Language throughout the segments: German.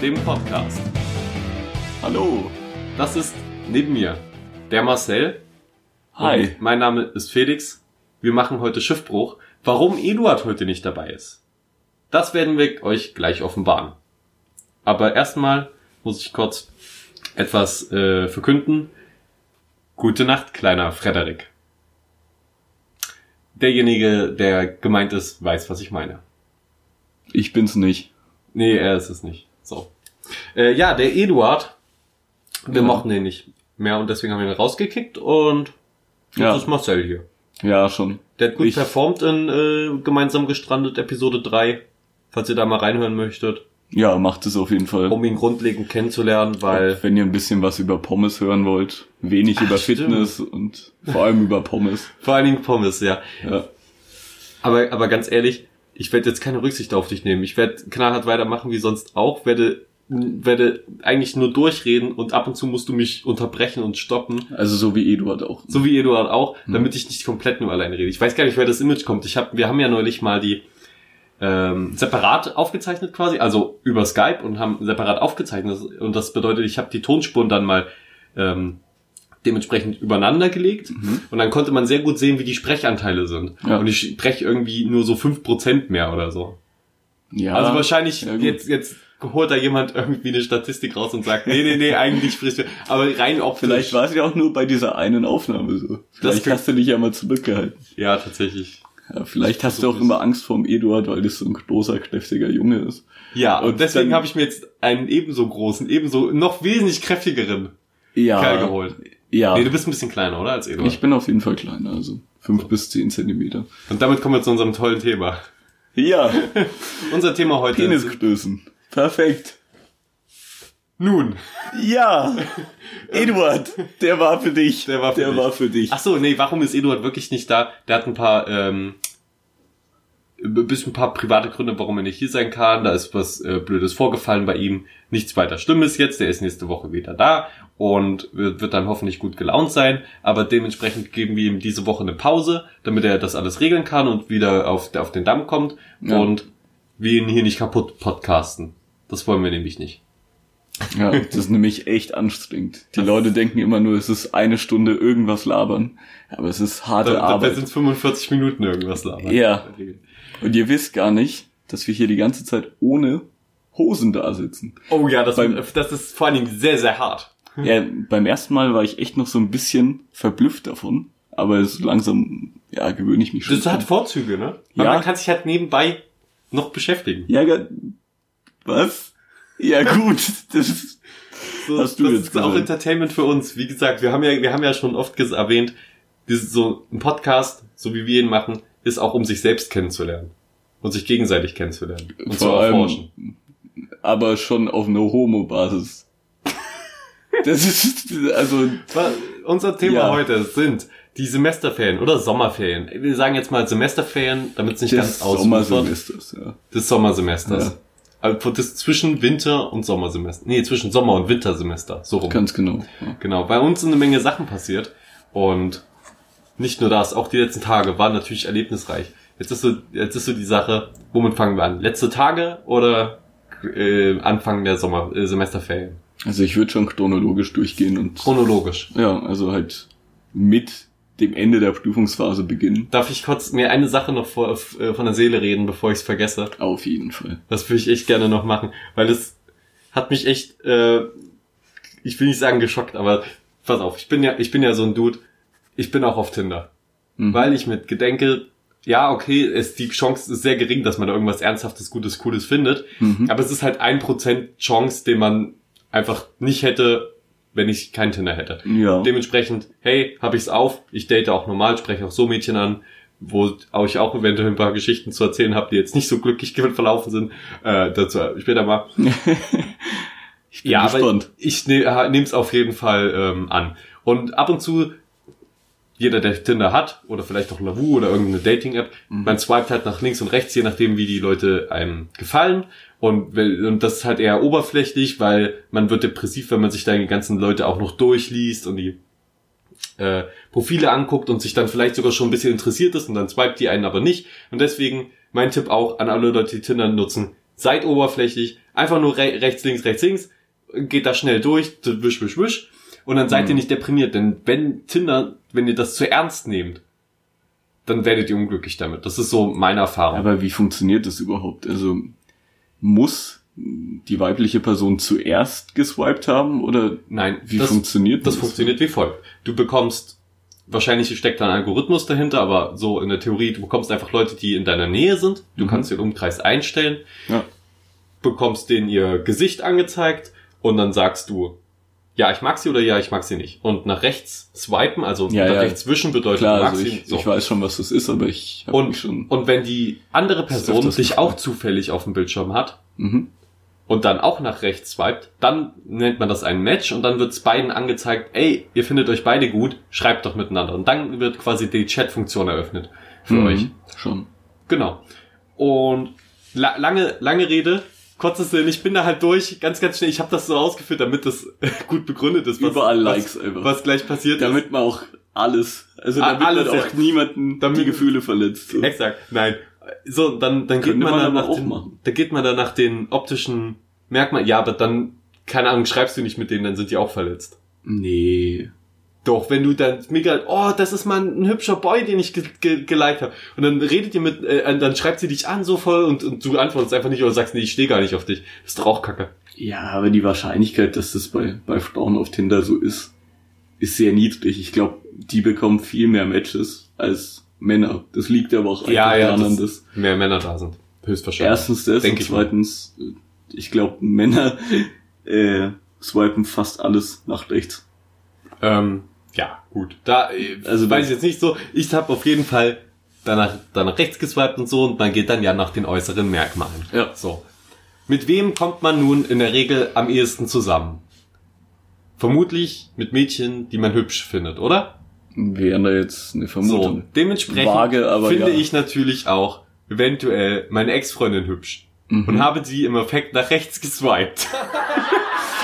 dem Podcast. Hallo. Das ist neben mir der Marcel. Hi. Und mein Name ist Felix. Wir machen heute Schiffbruch. Warum Eduard heute nicht dabei ist, das werden wir euch gleich offenbaren. Aber erstmal muss ich kurz etwas äh, verkünden. Gute Nacht, kleiner Frederik. Derjenige, der gemeint ist, weiß, was ich meine. Ich bin's nicht. Nee, er ist es nicht. So. Äh, ja, der Eduard, wir Ja. mochten den nicht mehr und deswegen haben wir ihn rausgekickt und jetzt Ja. ist Marcel hier. Ja, schon. Der hat gut Ich- performt in äh, Gemeinsam gestrandet Episode 3, falls ihr da mal reinhören möchtet, Ja, macht es auf jeden Fall. um ihn grundlegend kennenzulernen, weil Wenn ihr ein bisschen was über Pommes hören wollt, wenig Ach, über stimmt. Fitness und vor allem über Pommes. vor allen Dingen Pommes, ja. Ja. Aber, aber ganz ehrlich, ich werde jetzt keine Rücksicht auf dich nehmen. Ich werde knallhart weitermachen wie sonst auch, werde werde eigentlich nur durchreden und ab und zu musst du mich unterbrechen und stoppen. Also so wie Eduard auch. So wie Eduard auch, Hm. damit ich nicht komplett nur alleine rede. Ich weiß gar nicht, wer das Image kommt. Ich hab, wir haben ja neulich mal die ähm, separat aufgezeichnet quasi, also über Skype und haben separat aufgezeichnet. Und das bedeutet, ich habe die Tonspuren dann mal ähm, dementsprechend übereinander gelegt Mhm. und dann konnte man sehr gut sehen, wie die Sprechanteile sind. Ja. Und ich spreche irgendwie nur so 5% mehr oder so. Ja. also wahrscheinlich ja, jetzt, jetzt holt da jemand irgendwie eine Statistik raus und sagt, nee, nee, nee, eigentlich spricht er. Aber rein optisch. Vielleicht war es ja auch nur bei dieser einen Aufnahme so. Vielleicht könnte- hast du dich ja mal zurückgehalten. Ja, tatsächlich. Ja, vielleicht hast du auch immer Angst vorm Eduard, weil das so ein großer, kräftiger Junge ist. Ja, und, Und deswegen habe ich mir jetzt einen ebenso großen, ebenso noch wesentlich kräftigeren Ja. Kerl geholt. Ja. Nee, du bist ein bisschen kleiner, oder? Als Eduard. ich bin auf jeden Fall kleiner, also fünf bis zehn Zentimeter. Und damit kommen wir zu unserem tollen Thema. Ja. Unser Thema heute ist Penisgrößen. Perfekt. nun. Ja, Eduard, der war für dich. Der war für der dich. war für dich. Ach so, nee, warum ist Eduard wirklich nicht da? Der hat ein paar, ähm, ein bisschen ein paar private Gründe, warum er nicht hier sein kann. Da ist was äh, Blödes vorgefallen bei ihm. Nichts weiter Schlimmes jetzt. Der ist nächste Woche wieder da und wird wird dann hoffentlich gut gelaunt sein. Aber dementsprechend geben wir ihm diese Woche eine Pause, damit er das alles regeln kann und wieder auf, auf den Damm kommt Ja. und wir ihn hier nicht kaputt podcasten. Das wollen wir nämlich nicht. Ja, das ist nämlich echt anstrengend. Die Leute denken immer nur, es ist eine Stunde irgendwas labern. Aber es ist harte Da, Arbeit. sind 45 Minuten irgendwas labern. Ja. Und ihr wisst gar nicht, dass wir hier die ganze Zeit ohne Hosen da sitzen. Oh ja, das, Beim- das ist vor allen Dingen sehr, sehr hart. Ja, beim ersten Mal war ich echt noch so ein bisschen verblüfft davon. Aber es langsam, ja, gewöhne ich mich schon. Das hat dran. Vorzüge, ne? Weil Ja. man kann sich halt nebenbei noch beschäftigen. Ja, was? Ja, gut. Das ist, So, Hast du das jetzt ist auch gesagt. Entertainment für uns. Wie gesagt, wir haben ja, wir haben ja schon oft erwähnt, dieses, so ein Podcast, so wie wir ihn machen, ist auch um sich selbst kennenzulernen. Und sich gegenseitig kennenzulernen. Und zu Vor allem- erforschen. aber schon auf einer Homo-Basis. Das ist, also, Unser Thema Ja. heute sind die Semesterferien oder Sommerferien. Wir sagen jetzt mal Semesterferien, damit es nicht des ganz ausufert. Sommersemesters, ja. Des Sommersemesters. Ja. Also das zwischen Winter und Sommersemester. Nee, zwischen Sommer- und Wintersemester. So rum. Ganz genau. Ja. Genau. Bei uns sind eine Menge Sachen passiert. Und nicht nur das, auch die letzten Tage waren natürlich erlebnisreich. Jetzt ist so, jetzt ist so die Sache, womit fangen wir an? Letzte Tage oder äh, Anfang der Sommer, äh, Semesterferien? Also ich würde schon chronologisch durchgehen und Chronologisch. ja, also halt mit dem Ende der Prüfungsphase beginnen. Darf ich kurz mir eine Sache noch vor, äh, von der Seele reden, bevor ich es vergesse? Auf jeden Fall. Das würde ich echt gerne noch machen, weil es hat mich echt, äh, ich will nicht sagen geschockt, aber pass auf, ich bin ja, ich bin ja so ein Dude, ich bin auch auf Tinder, Mhm. weil ich mit gedenke, ja, okay, ist die Chance ist sehr gering, dass man da irgendwas Ernsthaftes, Gutes, Cooles findet, Mhm. aber es ist halt ein Prozent Chance, den man einfach nicht hätte, wenn ich kein Tinder hätte. Ja. Dementsprechend, hey, hab ich's auf, ich date auch normal, spreche auch so Mädchen an, wo ich auch eventuell ein paar Geschichten zu erzählen habe, die jetzt nicht so glücklich verlaufen sind. Äh, dazu später mal. ich bin ja, aber gespannt. ich ne, nehme es auf jeden Fall ähm, an. Und ab und zu, jeder, der Tinder hat, oder vielleicht auch Lavu oder irgendeine Dating-App, Mhm. man swipet halt nach links und rechts, je nachdem, wie die Leute einem gefallen. Und, und das ist halt eher oberflächlich, weil man wird depressiv, wenn man sich da die ganzen Leute auch noch durchliest und die äh, Profile anguckt und sich dann vielleicht sogar schon ein bisschen interessiert ist und dann swipet die einen aber nicht. Und deswegen mein Tipp auch an alle Leute, die Tinder nutzen, seid oberflächlich, einfach nur re rechts, links, rechts, links, geht da schnell durch, wisch, wisch, wisch, und dann seid Mhm. ihr nicht deprimiert, denn wenn Tinder, wenn ihr das zu ernst nehmt, dann werdet ihr unglücklich damit. Das ist so meine Erfahrung. Aber wie funktioniert das überhaupt? Also muss die weibliche Person zuerst geswiped haben oder Nein, wie das, funktioniert das funktioniert wie folgt. Du bekommst, wahrscheinlich steckt da ein Algorithmus dahinter, aber so in der Theorie, du bekommst einfach Leute, die in deiner Nähe sind. Du Mhm. kannst den Umkreis einstellen, Ja. bekommst denen ihr Gesicht angezeigt und dann sagst du, ja, ich mag sie oder ja, ich mag sie nicht. Und nach rechts swipen, also Ja, nach ja. rechts wischen bedeutet, Klar, du magst also sie. ich, So. ich weiß schon, was das ist, aber ich mich und, schon. und wenn die andere Person dich auch zufällig auf dem Bildschirm hat, Mhm. und dann auch nach rechts swiped, dann nennt man das ein Match und dann wird's beiden angezeigt, ey, ihr findet euch beide gut, schreibt doch miteinander. Und dann wird quasi die Chat-Funktion eröffnet für Mhm. euch. Schon. Genau. Und la lange, lange Rede, kurzes Sinn, ich bin da halt durch, ganz, ganz schnell. Ich habe das so ausgeführt, damit das gut begründet ist. Was, Überall was, Likes einfach. Was gleich passiert Damit man auch alles, also Ah, damit alles, man auch ja. niemanden Damit- die Gefühle verletzt. So. ist. Exakt, nein. So, dann, dann geht man, man dann nach den, machen. da geht man dann nach den optischen Merkmalen. Ja, aber dann, keine Ahnung, schreibst du nicht mit denen, dann sind die auch verletzt. Nee. Doch, wenn du dann mega, oh, das ist mal ein hübscher Boy, den ich ge ge geliked habe. Und dann redet ihr mit, äh, dann schreibt sie dich an so voll und, und du antwortest einfach nicht oder sagst, nee, ich stehe gar nicht auf dich. Das ist doch auch kacke. Ja, aber die Wahrscheinlichkeit, dass das bei, bei Frauen auf Tinder so ist, ist sehr niedrig. Ich glaube, die bekommen viel mehr Matches als Männer. Das liegt aber auch einfach daran, dass dass mehr Männer da sind. Höchstwahrscheinlich. erstens das Denk und ich zweitens, äh, ich glaube, Männer äh, swipen fast alles nach rechts. Ähm, ja, gut. Da, äh, Also weiß ich jetzt nicht so. Ich habe auf jeden Fall danach, danach rechts geswiped und so und man geht dann ja nach den äußeren Merkmalen. Ja. So. Mit wem kommt man nun in der Regel am ehesten zusammen? Vermutlich mit Mädchen, die man hübsch findet, oder? Wäre da jetzt eine So, Vermutung. dementsprechend Vage, aber finde ja. ich natürlich auch eventuell meine Ex-Freundin hübsch Mhm. und habe sie im Effekt nach rechts geswiped.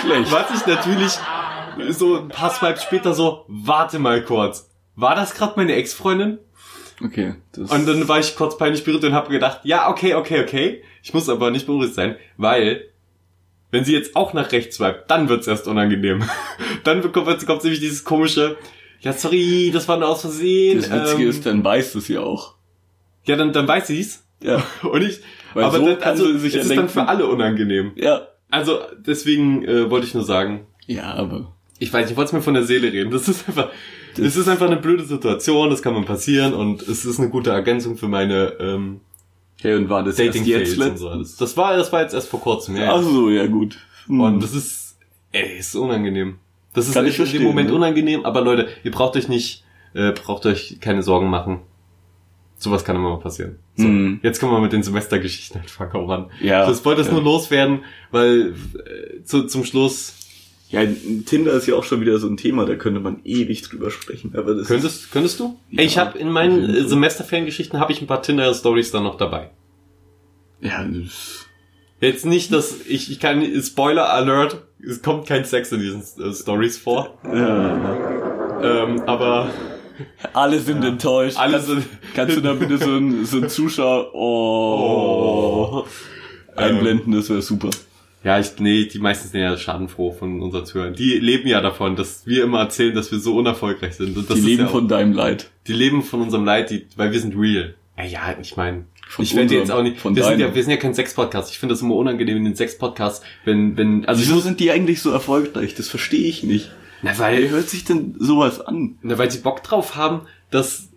Schlecht. Was ich natürlich so ein paar Swipes später so, warte mal kurz. War das gerade meine Ex-Freundin? Okay. Das Und dann war ich kurz peinlich berührt und habe gedacht, ja, okay, okay, okay. Ich muss aber nicht beunruhigt sein, weil wenn sie jetzt auch nach rechts swipet, dann wird's erst unangenehm. dann bekommt, kommt nämlich dieses komische, ja, sorry, das war nur aus Versehen. das Witzige ähm, ist, dann weiß es ja auch. Ja, dann, dann weiß sie's. Ja. Und ich, Weil aber so dann, also, es ist dann für alle unangenehm. Ja. Also, deswegen äh, wollte ich nur sagen, Ja, aber ich weiß, ich wollte es mir von der Seele reden. Das ist einfach, das, Das- ist einfach eine blöde Situation, das kann mal passieren und es ist eine gute Ergänzung für meine ähm, hey, und war das dating jetzt und so alles. Das war, das war jetzt erst vor kurzem, ja. Ach so, ja gut. Hm. Und das ist, ey, ist unangenehm. Das ist echt in dem Moment ne? unangenehm, aber Leute, ihr braucht euch nicht, äh, braucht euch keine Sorgen machen. Sowas kann immer mal passieren. So, Hm. jetzt kommen wir mit den Semestergeschichten anfangen, oh Mann. Ja. Das wollte es ja. nur loswerden, weil äh, zu, zum Schluss Ja, Tinder ist ja auch schon wieder so ein Thema, da könnte man ewig drüber sprechen. Aber das Könntest, könntest du? Ja, ich habe in meinen Fall. Semesterferiengeschichten habe ich ein paar Tinder-Stories dann noch dabei. Ja, das, Jetzt nicht, dass ich, ich kann Spoiler Alert, es kommt kein Sex in diesen äh, Stories vor, ja. ähm, aber Alle sind enttäuscht. alle kannst, sind kannst du da bitte so ein, so ein Zuschauer oh, einblenden, das wäre super. Ja, ich, nee, die meisten sind ja schadenfroh von unseren Zuhörern. Die leben ja davon, dass wir immer erzählen, dass wir so unerfolgreich sind. Und das Die leben ja von deinem Leid. die leben von unserem Leid, die, weil wir sind real. Ja, ja ich meine, ich werde jetzt auch nicht, von wir sind, ja, wir sind ja kein Sex-Podcast. Ich finde das immer unangenehm in den Sex-Podcasts, wenn, wenn, also Wieso sind die eigentlich so erfolgreich? Das verstehe ich nicht. na, weil, hört sich denn sowas an? na, weil sie Bock drauf haben, dass,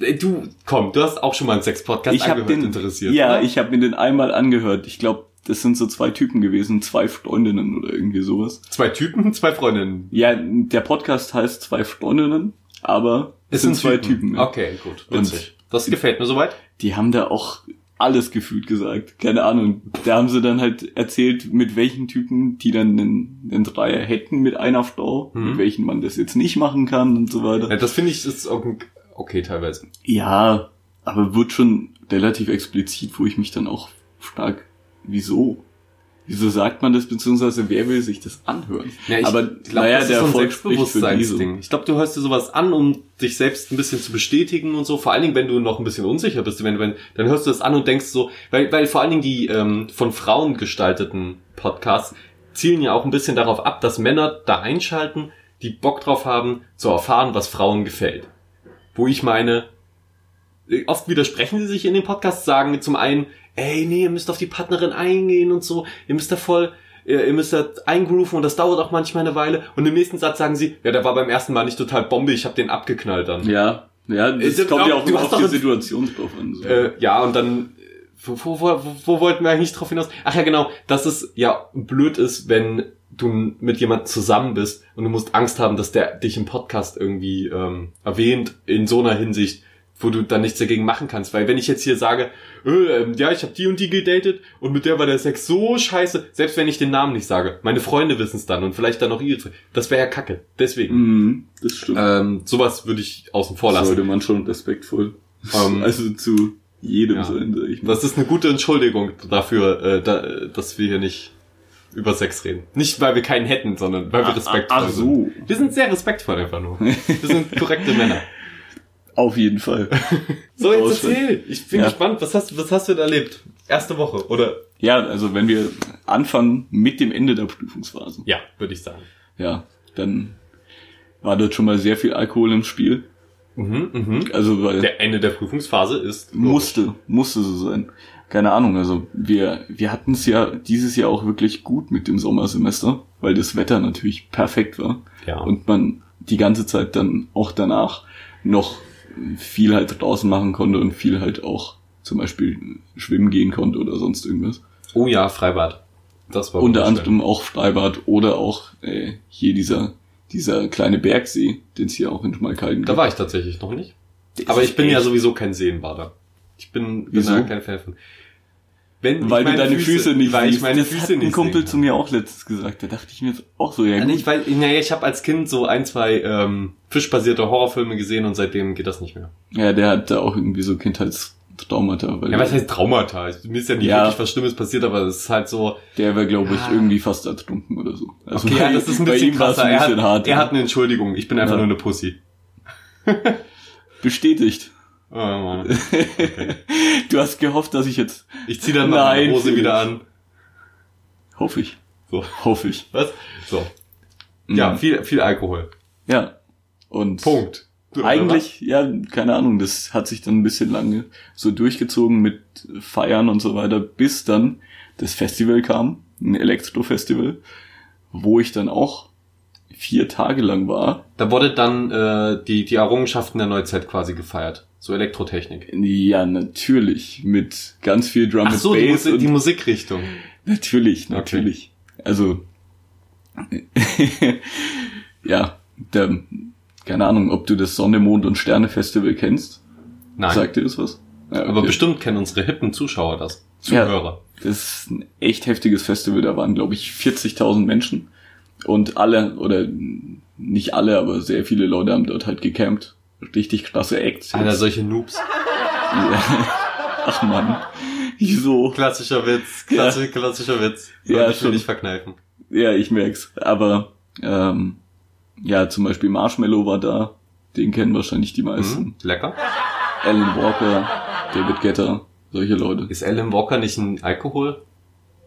Ey, du, komm, du hast auch schon mal einen Sex-Podcast ich habe angehört, den interessiert. Ja, oder? ich habe mir den einmal angehört. Ich glaube, das sind so zwei Typen gewesen, zwei Freundinnen oder irgendwie sowas. Zwei Typen, zwei Freundinnen. Ja, der Podcast heißt zwei Freundinnen, aber es sind zwei Typen. ja. Okay, gut, Und- witzig. Das gefällt mir soweit. Die haben da auch alles gefühlt gesagt. Keine Ahnung. Da haben sie dann halt erzählt, mit welchen Typen die dann einen, einen Dreier hätten mit einer Frau, Mhm. mit welchen man das jetzt nicht machen kann und so weiter. Ja, das finde ich ist auch okay teilweise. Ja, aber wird schon relativ explizit, wo ich mich dann auch frag, wieso? Wieso sagt man das, beziehungsweise wer will sich das anhören? Ja, ich Aber glaub, naja, das der ist so ein Erfolg. Selbstbewusstseinsding. Ich glaube, du hörst dir sowas an, um dich selbst ein bisschen zu bestätigen und so. Vor allen Dingen, wenn du noch ein bisschen unsicher bist, wenn, wenn, dann hörst du das an und denkst so, weil, weil vor allen Dingen die ähm, von Frauen gestalteten Podcasts zielen ja auch ein bisschen darauf ab, dass Männer da einschalten, die Bock drauf haben, zu erfahren, was Frauen gefällt. Wo ich meine, oft widersprechen sie sich in den Podcasts, sagen zum einen, ey, nee, ihr müsst auf die Partnerin eingehen und so, ihr müsst da voll, ihr, ihr müsst da eingrooven und das dauert auch manchmal eine Weile. Und im nächsten Satz sagen sie, ja, der war beim ersten Mal nicht total Bombe, ich habe den abgeknallt dann. Ja, ja, das Äh, kommt ja auch immer auf die Situation drauf an. So. Äh, ja, und dann, wo, wo, wo, wo wollten wir eigentlich drauf hinaus? Ach ja, genau, dass es ja blöd ist, wenn du mit jemandem zusammen bist und du musst Angst haben, dass der dich im Podcast irgendwie ähm, erwähnt in so einer Hinsicht, wo du dann nichts dagegen machen kannst. Weil wenn ich jetzt hier sage, äh, ähm, ja, ich habe die und die gedatet und mit der war der Sex so scheiße, selbst wenn ich den Namen nicht sage, meine Freunde wissen es dann und vielleicht dann auch ihre, das wäre ja kacke. Deswegen, Mhm, das stimmt. ähm, sowas würde ich außen vor lassen. Sollte man schon respektvoll. Ähm, also zu jedem ja. sein, sag ich mal. Das ist eine gute Entschuldigung dafür, äh, da, dass wir hier nicht über Sex reden. Nicht, weil wir keinen hätten, sondern weil wir respektvoll ach so. sind. Wir sind sehr respektvoll einfach nur. Wir sind korrekte Männer. Auf jeden Fall. So, jetzt erzähl. Ich bin Ja. gespannt. Was hast, was hast du denn erlebt? Erste Woche, oder? Ja, also wenn wir anfangen mit dem Ende der Prüfungsphase, Ja, würde ich sagen. ja, dann war dort schon mal sehr viel Alkohol im Spiel. Mhm, mhm. Also weil Der Ende der Prüfungsphase ist. musste, musste so sein. Keine Ahnung, also wir, wir hatten es ja dieses Jahr auch wirklich gut mit dem Sommersemester, weil das Wetter natürlich perfekt war. Ja. Und man die ganze Zeit dann auch danach noch viel halt draußen machen konnte und viel halt auch zum Beispiel schwimmen gehen konnte oder sonst irgendwas. Oh ja, Freibad. Das war Unter anderem auch Freibad oder auch äh, hier dieser dieser kleine Bergsee, den es hier auch in Schmalkalden Da war ich tatsächlich noch nicht. Aber ich bin ja echt- sowieso kein Seenbader. Ich bin, bin Wieso? da kein Fan von. Wenn Weil du meine deine Füße, nicht weil ich meine das Füße hat ein Kumpel sehen zu mir auch letztens gesagt. Da dachte ich mir jetzt auch so, ja Ja, gut. nicht, weil, naja, ich habe als Kind so ein, zwei ähm, fischbasierte Horrorfilme gesehen und seitdem geht das nicht mehr. Ja, der hat da auch irgendwie so Kindheitstraumata, weil Ja, was heißt Traumata? Mir ist ja nicht Ja. wirklich was Schlimmes passiert, aber es ist halt so. der wäre, glaube ich, Ah. irgendwie fast ertrunken oder so. Also Okay, ja, das ist ein bei bisschen krasser. ein Er bisschen hat, hart. er hat eine Entschuldigung. Ich bin einfach Ja. nur eine Pussy. Bestätigt. Oh, Mann. Du hast gehofft, dass ich jetzt, Ich zieh dann meine Hose wieder an. hoffe ich, So, hoffe ich. was? So. Ja, Mhm. viel, viel Alkohol. Ja. Und Punkt. Du, eigentlich, ja, keine Ahnung, das hat sich dann ein bisschen lange so durchgezogen mit Feiern und so weiter, bis dann das Festival kam, ein Elektro-Festival, wo ich dann auch vier Tage lang war. Da wurde dann äh, die, die Errungenschaften der Neuzeit quasi gefeiert. So Elektrotechnik. Ja, natürlich, mit ganz viel Drum Ach and so, die, Bass Musi und die Musikrichtung. Natürlich, natürlich. Also, ja, der, keine Ahnung, ob du das Sonne, Mond und Sterne Festival kennst. Nein. Sagt dir das was? Ja, Aber okay. bestimmt kennen unsere hippen Zuschauer das. Ja. Zuhörer. Das ist ein echt heftiges Festival. Da waren, glaube ich, 40.000 Menschen. Und alle, oder nicht alle, aber sehr viele Leute haben dort halt gecampt. Richtig krasse Acts. Alter, solche Noobs. Ja. Ach man. Wieso? Klassischer Witz. Klassi klassischer Witz. Ja, ich mir schon. nicht verkneifen. Ja, ich merk's. Aber ähm, ja, zum Beispiel Marshmallow war da. Den kennen wahrscheinlich die meisten. Mhm. Lecker. Alan Walker, David Guetta, solche Leute. Ist Alan Walker nicht ein Alkohol?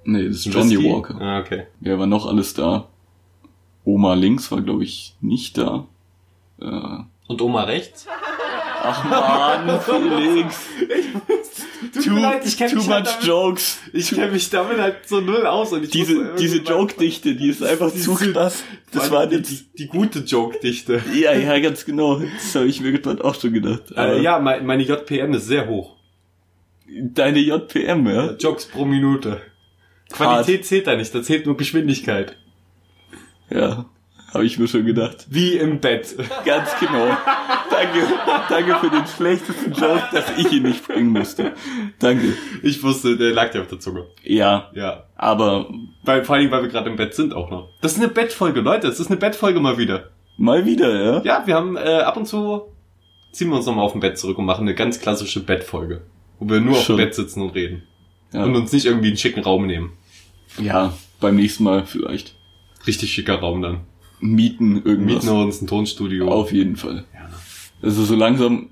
Nee, das ist Johnny Whisky? Walker. Ah, okay. Wer war noch alles da? Oma links war, glaube ich, nicht da. Äh, Und Oma rechts? ach man, Felix. Tut mir leid, ich too much halt damit- jokes. Ich kenne mich damit halt so null aus. Und ich Diese, diese Joke-Dichte, die ist einfach zu krass. Das war die, jetzt... die, die gute Joke-Dichte. Ja, ja, ganz genau. Das habe ich mir gerade auch schon gedacht. Äh, ja, mein, meine JPM ist sehr hoch. Deine JPM, ja? Jokes pro Minute. Qualität zählt da nicht, da zählt nur Geschwindigkeit. Ja, habe ich mir schon gedacht. Wie im Bett. Ganz genau. Danke, danke für den schlechtesten Joke, dass ich ihn nicht bringen musste. Danke. Ich wusste, der lag dir auf der Zunge. Ja, Ja. aber Weil, vor allem, weil wir gerade im Bett sind auch noch. Das ist eine Bettfolge, Leute. Das ist eine Bettfolge mal wieder. mal wieder, ja? Ja, wir haben äh, ab und zu ziehen wir uns nochmal auf dem Bett zurück und machen eine ganz klassische Bettfolge. Wo wir nur auf Schon. dem Bett sitzen und reden. Ja, Und uns nicht irgendwie einen schicken Raum nehmen. Ja, beim nächsten Mal vielleicht. Richtig schicker Raum dann. Mieten irgendwas. Mieten wir uns ein Tonstudio. Auf jeden Fall. Ja. Also so langsam,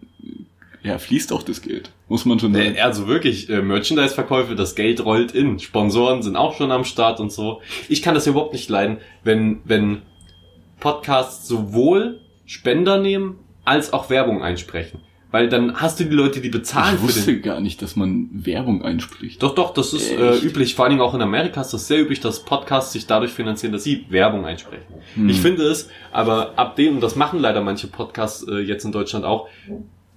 ja, fließt auch das Geld. Muss man schon sagen. Also wirklich, äh, Merchandise-Verkäufe, das Geld rollt in. Sponsoren sind auch schon am Start und so. Ich kann das überhaupt nicht leiden, wenn, wenn Podcasts sowohl Spender nehmen, als auch Werbung einsprechen. Weil dann hast du die Leute, die bezahlen Ich für wusste den... gar nicht, dass man Werbung einspricht. Doch, doch, das ist äh, üblich. Vor allen Dingen auch in Amerika ist das sehr üblich, dass Podcasts sich dadurch finanzieren, dass sie Werbung einsprechen. Hm. Ich finde es, aber ab dem, und das machen leider manche Podcasts äh, jetzt in Deutschland auch,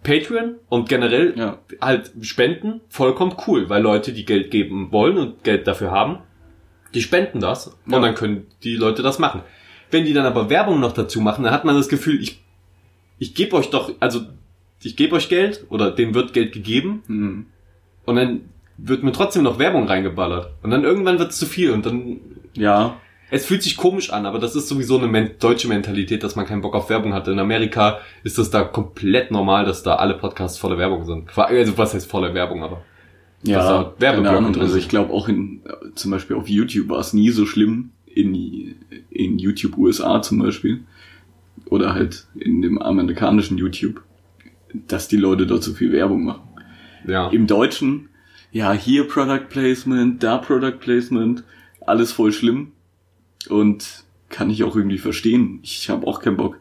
Patreon und generell Ja. halt Spenden, vollkommen cool, weil Leute, die Geld geben wollen und Geld dafür haben, die spenden das und Ja. dann können die Leute das machen. Wenn die dann aber Werbung noch dazu machen, dann hat man das Gefühl, ich, ich gebe euch doch, also ich gebe euch Geld oder denen wird Geld gegeben Hm. und dann wird mir trotzdem noch Werbung reingeballert. Und dann irgendwann wird es zu viel und dann Ja, es fühlt sich komisch an, aber das ist sowieso eine men deutsche Mentalität, dass man keinen Bock auf Werbung hat. In Amerika ist das da komplett normal, dass da alle Podcasts voller Werbung sind. Also was heißt voller Werbung, aber ja, drin Also ich glaube auch in, zum Beispiel auf YouTube war es nie so schlimm, in, in YouTube USA zum Beispiel, oder halt in dem amerikanischen YouTube, dass die Leute dort so viel Werbung machen. ja. Im Deutschen, ja, hier Product Placement, da Product Placement, alles voll schlimm. Und kann ich auch irgendwie verstehen. Ich habe auch keinen Bock,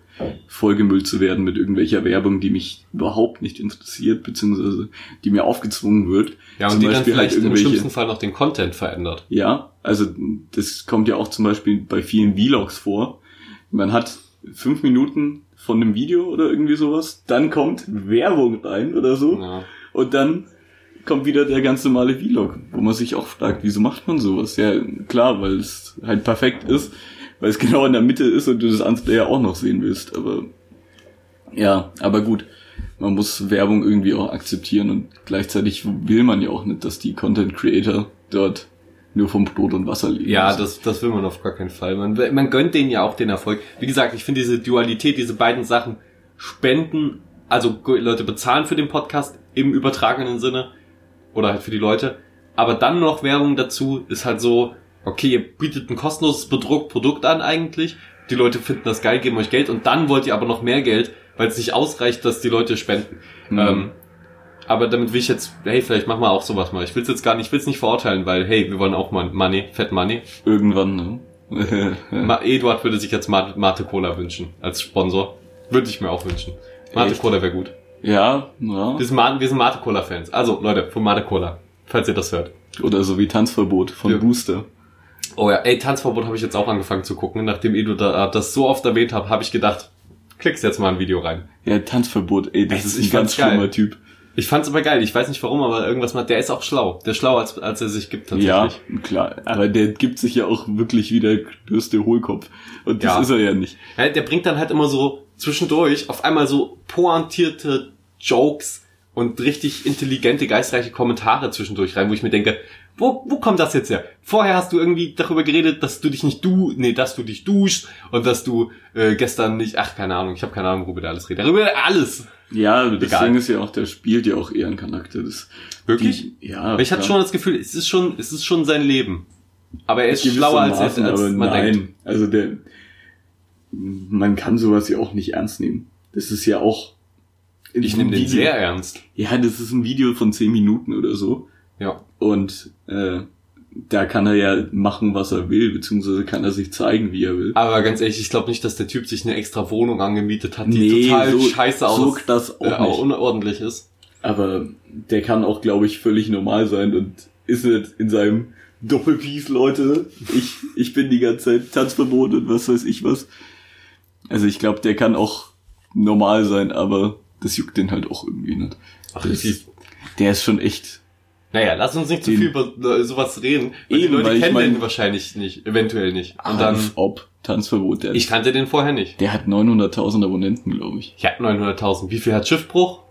vollgemüllt zu werden mit irgendwelcher Werbung, die mich überhaupt nicht interessiert, beziehungsweise die mir aufgezwungen wird. Ja, und Zum die dann Beispiel halt vielleicht im irgendwelche- schlimmsten Fall noch den Content verändert. Ja, also das kommt ja auch zum Beispiel bei vielen Vlogs vor. Man hat fünf Minuten von einem Video oder irgendwie sowas, dann kommt Werbung rein oder so. Ja. Und dann kommt wieder der ganz normale Vlog, wo man sich auch fragt, wieso macht man sowas? Ja, klar, weil es halt perfekt ist, weil es genau in der Mitte ist und du das andere ja auch noch sehen willst. Aber ja, aber gut, man muss Werbung irgendwie auch akzeptieren und gleichzeitig will man ja auch nicht, dass die Content Creator dort nur vom Brot und Wasser leben. Ja, das, das will man auf gar keinen Fall. Man, man gönnt denen ja auch den Erfolg. Wie gesagt, ich finde diese Dualität, diese beiden Sachen, Spenden, also Leute bezahlen für den Podcast im übertragenen Sinne oder halt für die Leute, aber dann noch Werbung dazu ist halt so, okay, ihr bietet ein kostenloses Produkt an eigentlich, die Leute finden das geil, geben euch Geld und dann wollt ihr aber noch mehr Geld, weil es nicht ausreicht, dass die Leute spenden. Mhm. Ähm, aber damit will ich jetzt, hey, vielleicht machen wir auch sowas mal. Ich will es jetzt gar nicht, ich will es nicht verurteilen, weil, hey, wir wollen auch mal Money, Fett Money. Irgendwann, ne? Ma Eduard würde sich jetzt Mate, Mate Cola wünschen als Sponsor. Würde ich mir auch wünschen. Mate Echt? Cola wäre gut. ja, ja. Wir sind, Ma wir sind Mate Cola Fans. Also Leute, von Mate Cola, falls ihr das hört. Oder so wie Tanzverbot von Ja. Booster. Oh ja, ey, Tanzverbot habe ich jetzt auch angefangen zu gucken. Nachdem Edu da, das so oft erwähnt hat, habe ich gedacht, klickst jetzt mal ein Video rein. Ja, Tanzverbot, ey, das Ey, ist ein ganz geil. schlimmer Typ. Ich fand's aber geil. Ich weiß nicht warum, aber irgendwas mal. Der ist auch schlau. Der ist schlauer, als, als er sich gibt tatsächlich. Ja, klar. Aber der gibt sich ja auch wirklich wie der größte Hohlkopf. Und das Ja. ist er ja nicht. Ja, der bringt dann halt immer so zwischendurch auf einmal so pointierte Jokes und richtig intelligente, geistreiche Kommentare zwischendurch rein, wo ich mir denke, wo, wo kommt das jetzt her? Vorher hast du irgendwie darüber geredet, dass du dich nicht du, nee, dass du dich duschst und dass du äh, gestern nicht, ach, keine Ahnung, ich habe keine Ahnung, worüber der alles redet. Darüber alles. Ja, das Egal. Ist ja auch, der spielt ja auch eher einen Charakter. Das, Wirklich? Die, ja. Aber ich hatte schon das Gefühl, es ist schon, es ist schon sein Leben. Aber er ist schlauer als, als, Gewissermaßen, als aber man nein. denkt. Also der, man kann sowas ja auch nicht ernst nehmen. Das ist ja auch. in Ich nehme den sehr ernst. Ja, das ist ein Video von zehn Minuten oder so. Ja. Und äh, da kann er ja machen, was er will, beziehungsweise kann er sich zeigen, wie er will. Aber ganz ehrlich, ich glaube nicht, dass der Typ sich eine extra Wohnung angemietet hat, die Nee, total so- scheiße aus, so das auch äh, unordentlich ist. Aber der kann auch, glaube ich, völlig normal sein und ist nicht in seinem Doppelpiece, Leute. Ich, ich bin die ganze Zeit Tanzverbot und was weiß ich was. Also ich glaube, der kann auch normal sein, aber das juckt den halt auch irgendwie nicht. Ach, Das-. Der ist schon echt. Naja, lass uns nicht zu viel über äh, sowas reden, weil die Eben, Leute weil ich kennen mein- den wahrscheinlich nicht, eventuell nicht. Und dann, ob Tanzverbot. Der, ich kannte den vorher nicht. der hat 900.000 Abonnenten, glaube ich. Ich hatte 900.000. Wie viel hat Schiffbruch?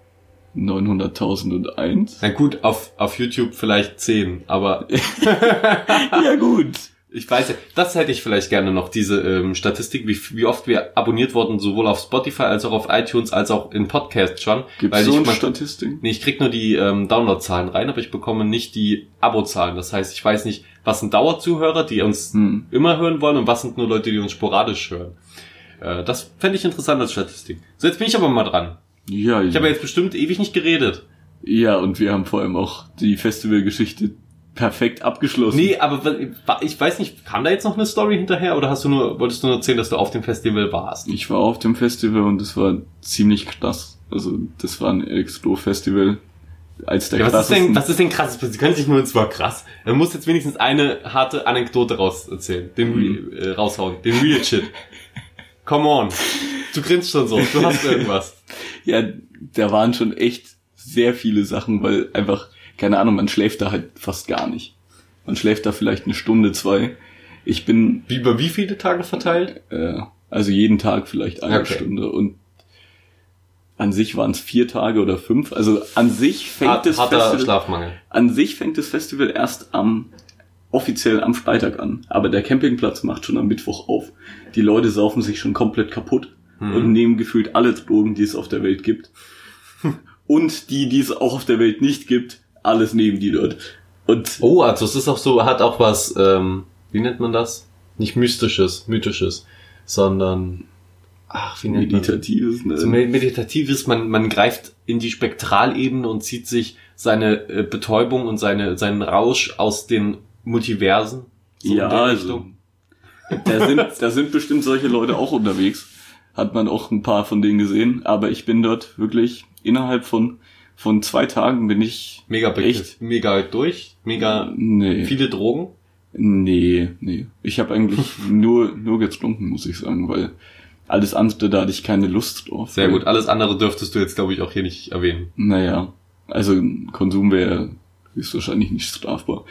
900.001. Na gut, auf, auf YouTube vielleicht 10, aber ja gut. Ich weiß ja, das hätte ich vielleicht gerne noch, diese ähm, Statistik, wie, wie oft wir abonniert wurden, sowohl auf Spotify als auch auf iTunes, als auch in Podcasts schon. Gibt weil so ich eine Statistik? Nee, ich krieg nur die ähm, Downloadzahlen rein, aber ich bekomme nicht die Abozahlen. Das heißt, ich weiß nicht, was sind Dauerzuhörer, die uns Hm. immer hören wollen und was sind nur Leute, die uns sporadisch hören. Äh, das fände ich interessant als Statistik. So, jetzt bin ich aber mal dran. Ja, Ich habe jetzt bestimmt ewig nicht geredet. ja, und wir haben vor allem auch die Festivalgeschichte perfekt abgeschlossen. Nee, aber ich weiß nicht, kam da jetzt noch eine Story hinterher oder hast du nur, wolltest du nur erzählen, dass du auf dem Festival warst? Ich war auf dem Festival und es war ziemlich krass. Also, das war ein Elektro-Festival. Als der Ja, was ist denn, was ist denn krasses passiert? Sie können sich nur, und zwar krass. Er muss jetzt wenigstens eine harte Anekdote raus erzählen. Den, Mhm. Äh, raushauen. Den Real Shit. Come on. Du grinst schon so. Du hast irgendwas. Ja, da waren schon echt sehr viele Sachen, weil einfach, keine Ahnung, man schläft da halt fast gar nicht. Man schläft da vielleicht eine Stunde, zwei. Ich bin, Wie, über wie viele Tage verteilt? äh, also jeden Tag vielleicht eine Okay. Stunde und an sich waren es vier Tage oder fünf. Also an sich fängt Hart, das Festival, Schlafmangel. an sich fängt das Festival erst am offiziell am Freitag an. Aber der Campingplatz macht schon am Mittwoch auf. Die Leute saufen sich schon komplett kaputt Hm. und nehmen gefühlt alle Drogen, die es auf der Welt gibt. und die, die es auch auf der Welt nicht gibt, alles nehmen die dort. Und Oh, also es ist auch so, hat auch was, ähm, wie nennt man das? Nicht mystisches, mythisches, sondern, ach, wie nennt man das? meditatives, ne? Meditatives, man, man greift in die Spektralebene und zieht sich seine äh, Betäubung und seine, seinen Rausch aus den Multiversen. So ja, also da sind, da sind bestimmt solche Leute auch unterwegs. Hat man auch ein paar von denen gesehen. Aber ich bin dort wirklich innerhalb von, von zwei Tagen bin ich Mega Echt? mega durch, mega Nee. viele Drogen. Nee, nee. Ich habe eigentlich nur, nur getrunken, muss ich sagen, weil alles andere, da hatte ich keine Lust drauf. Sehr gut. Alles andere dürftest du jetzt, glaube ich, auch hier nicht erwähnen. Naja, also Konsum wäre höchstwahrscheinlich nicht strafbar.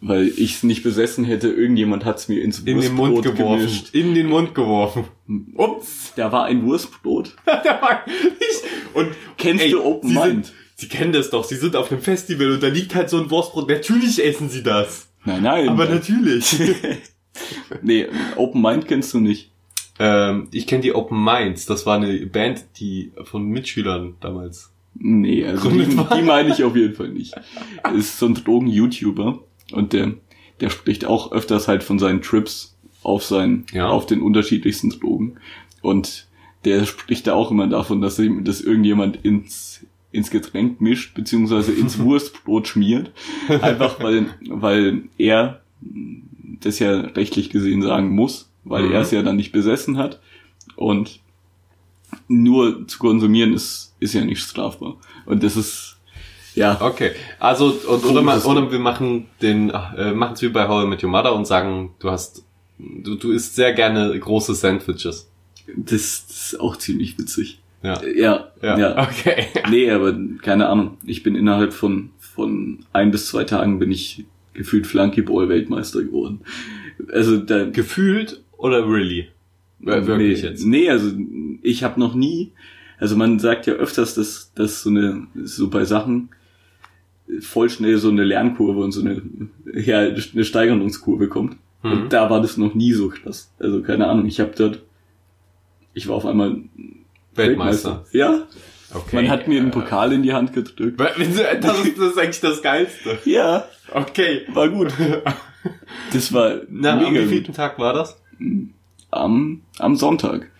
Weil ich es nicht besessen hätte, irgendjemand hat es mir ins In den Mund geworfen. gemischt. In den Mund geworfen. Ups. Da war ein Wurstbrot. Der war nicht- und Kennst ey, du Open Mind? Sind, Sie kennen das doch. Sie sind auf einem Festival und da liegt halt so ein Wurstbrot. Natürlich essen Sie das. Nein, nein. Aber natürlich. nee, Open Mind kennst du nicht. ähm, ich kenne die Open Minds. Das war eine Band, die von Mitschülern damals. Nee, also die, die meine ich auf jeden Fall nicht. Ist so ein Drogen-YouTuber und der, der spricht auch öfters halt von seinen Trips auf seinen, Ja. auf den unterschiedlichsten Drogen. Und der spricht da auch immer davon, dass ihm das irgendjemand ins, ins Getränk mischt, beziehungsweise ins Wurstbrot schmiert. Einfach weil, weil er das ja rechtlich gesehen sagen muss, weil Mhm. er es ja dann nicht besessen hat. Und nur zu konsumieren ist, ist ja nicht strafbar. Und das ist, ja, Okay. Also, und, oder, ma- Komisches oder wir machen den, äh, machen es wie bei How I Met Your Mother und sagen, du hast, du, du isst sehr gerne große Sandwiches. das, das ist auch ziemlich witzig. Ja. Ja, Ja. ja. Okay. Nee, aber keine Ahnung. Ich bin innerhalb von, von ein bis zwei Tagen bin ich gefühlt Flunkyball-Weltmeister geworden. Also da, Gefühlt oder really? Wirklich nee, jetzt. Nee, also ich habe noch nie, also man sagt ja öfters, dass, dass so eine, so bei Sachen voll schnell so eine Lernkurve und so eine, ja, eine Steigerungskurve kommt. Mhm. Und da war das noch nie so krass. Also keine Ahnung, ich habe dort, ich war auf einmal Weltmeister. Ja, Okay. man hat mir einen Pokal in die Hand gedrückt. Das ist, das ist eigentlich das Geilste. Ja, Okay. war gut. Das war Na, am mega gut. wievielten Tag war das? Am, am Sonntag.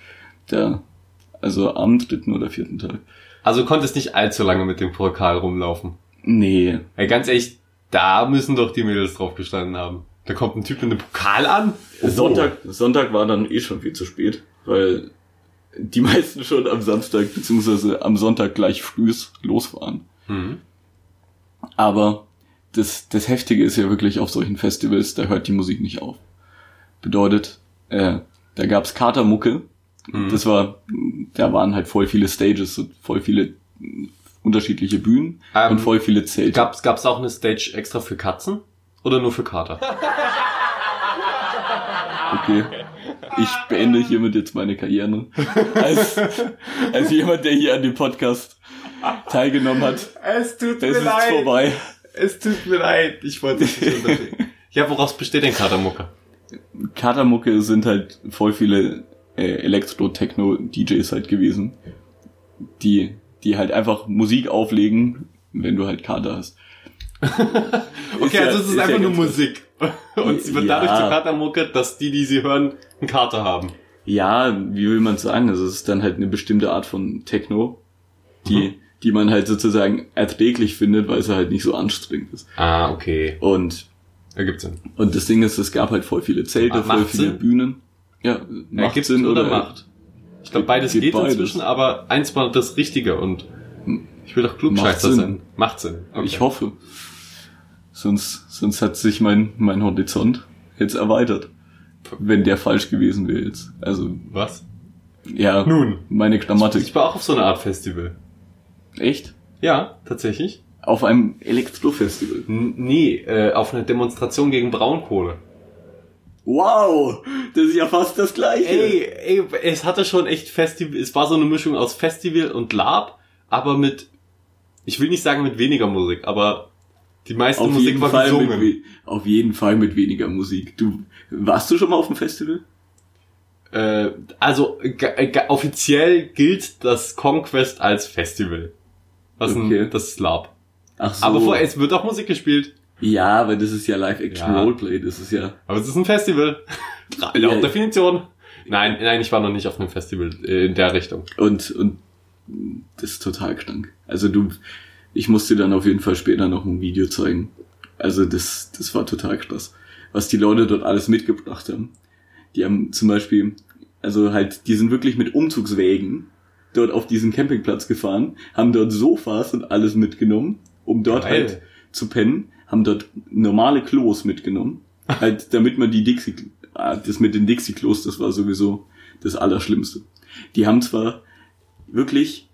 Der, also am dritten oder vierten Tag. Also du konntest nicht allzu lange mit dem Pokal rumlaufen. Nee, Ey, ganz ehrlich, da müssen doch die Mädels drauf gestanden haben. Da kommt ein Typ mit einem Pokal an. Sonntag, Sonntag war dann eh schon viel zu spät, weil die meisten schon am Samstag beziehungsweise am Sonntag gleich frühs losfahren. Mhm. Aber das, das Heftige ist ja wirklich auf solchen Festivals, da hört die Musik nicht auf. Bedeutet, äh, da gab's Katermucke. Mhm. Das war, da waren halt voll viele Stages, und voll viele unterschiedliche Bühnen Ähm, und voll viele Zelte. Gab's, gab's auch eine Stage extra für Katzen? Oder nur für Kater? Okay. Ich beende hiermit jetzt meine Karriere. Als, als jemand, der hier an dem Podcast teilgenommen hat. Es tut Das ist vorbei. Es tut mir leid. Ich wollte dich nicht unterbrechen. Ja, woraus besteht denn Katermucke? Katermucke sind halt voll viele äh, Elektro-Techno-DJs halt gewesen, die, die halt einfach Musik auflegen, wenn du halt Kater hast. Okay, ja- also es ist, ist ja einfach nur ganz- Musik. Und sie wird Ja. dadurch zur Katermucke, dass die, die sie hören, einen Kater haben. Ja, wie will man sagen? Also es ist dann halt eine bestimmte Art von Techno, die, Mhm. die man halt sozusagen erträglich findet, weil sie halt nicht so anstrengend ist. Ah, okay. Und, Ergibt Sinn. und das Ding ist, es gab halt voll viele Zelte, Ah, voll viele Sinn? Bühnen. Ja, macht Ergibt Sinn oder, macht? Ich glaube, beides Geht geht, beides. inzwischen, aber eins war das Richtige und ich will doch Klugscheißer sein. Macht Sinn. Okay. Ich hoffe. Sonst, sonst hat sich mein, mein Horizont jetzt erweitert. Wenn der falsch gewesen wäre jetzt. Also, Was? ja, Nun. meine Grammatik. Ich war auch auf so einer Art Festival. Echt? Ja, tatsächlich. Auf einem Elektrofestival. Nee, äh, auf einer Demonstration gegen Braunkohle. Wow, das ist ja fast das gleiche. Ey, ey, es hatte schon echt Festival, es war so eine Mischung aus Festival und Lab, aber mit, ich will nicht sagen mit weniger Musik, aber die meiste auf Musik war Fall mit, gesungen. we- auf jeden Fall mit weniger Musik. Du, warst du schon mal auf dem Festival? Äh, also offiziell gilt das Conquest als Festival. Was Okay. ein, das ist Lab. Ach so. Aber vorher, es wird auch Musik gespielt. Ja, weil das ist ja Live-Action Ja. Roleplay, das ist ja. Aber es ist ein Festival. Laut Ja. Definition. Nein, nein, ich war noch nicht auf einem Festival äh, in der Richtung. Und, und das ist total krank. Also du, ich muss dir dann auf jeden Fall später noch ein Video zeigen. Also das, das war total krass. Was die Leute dort alles mitgebracht haben. Die haben zum Beispiel, also halt, die sind wirklich mit Umzugswägen dort auf diesen Campingplatz gefahren, haben dort Sofas und alles mitgenommen, um dort Geil. halt zu pennen, haben dort normale Klos mitgenommen, halt, damit man die Dixie, ah, das mit den Dixie-Klos, das war sowieso das Allerschlimmste. Die haben zwar wirklich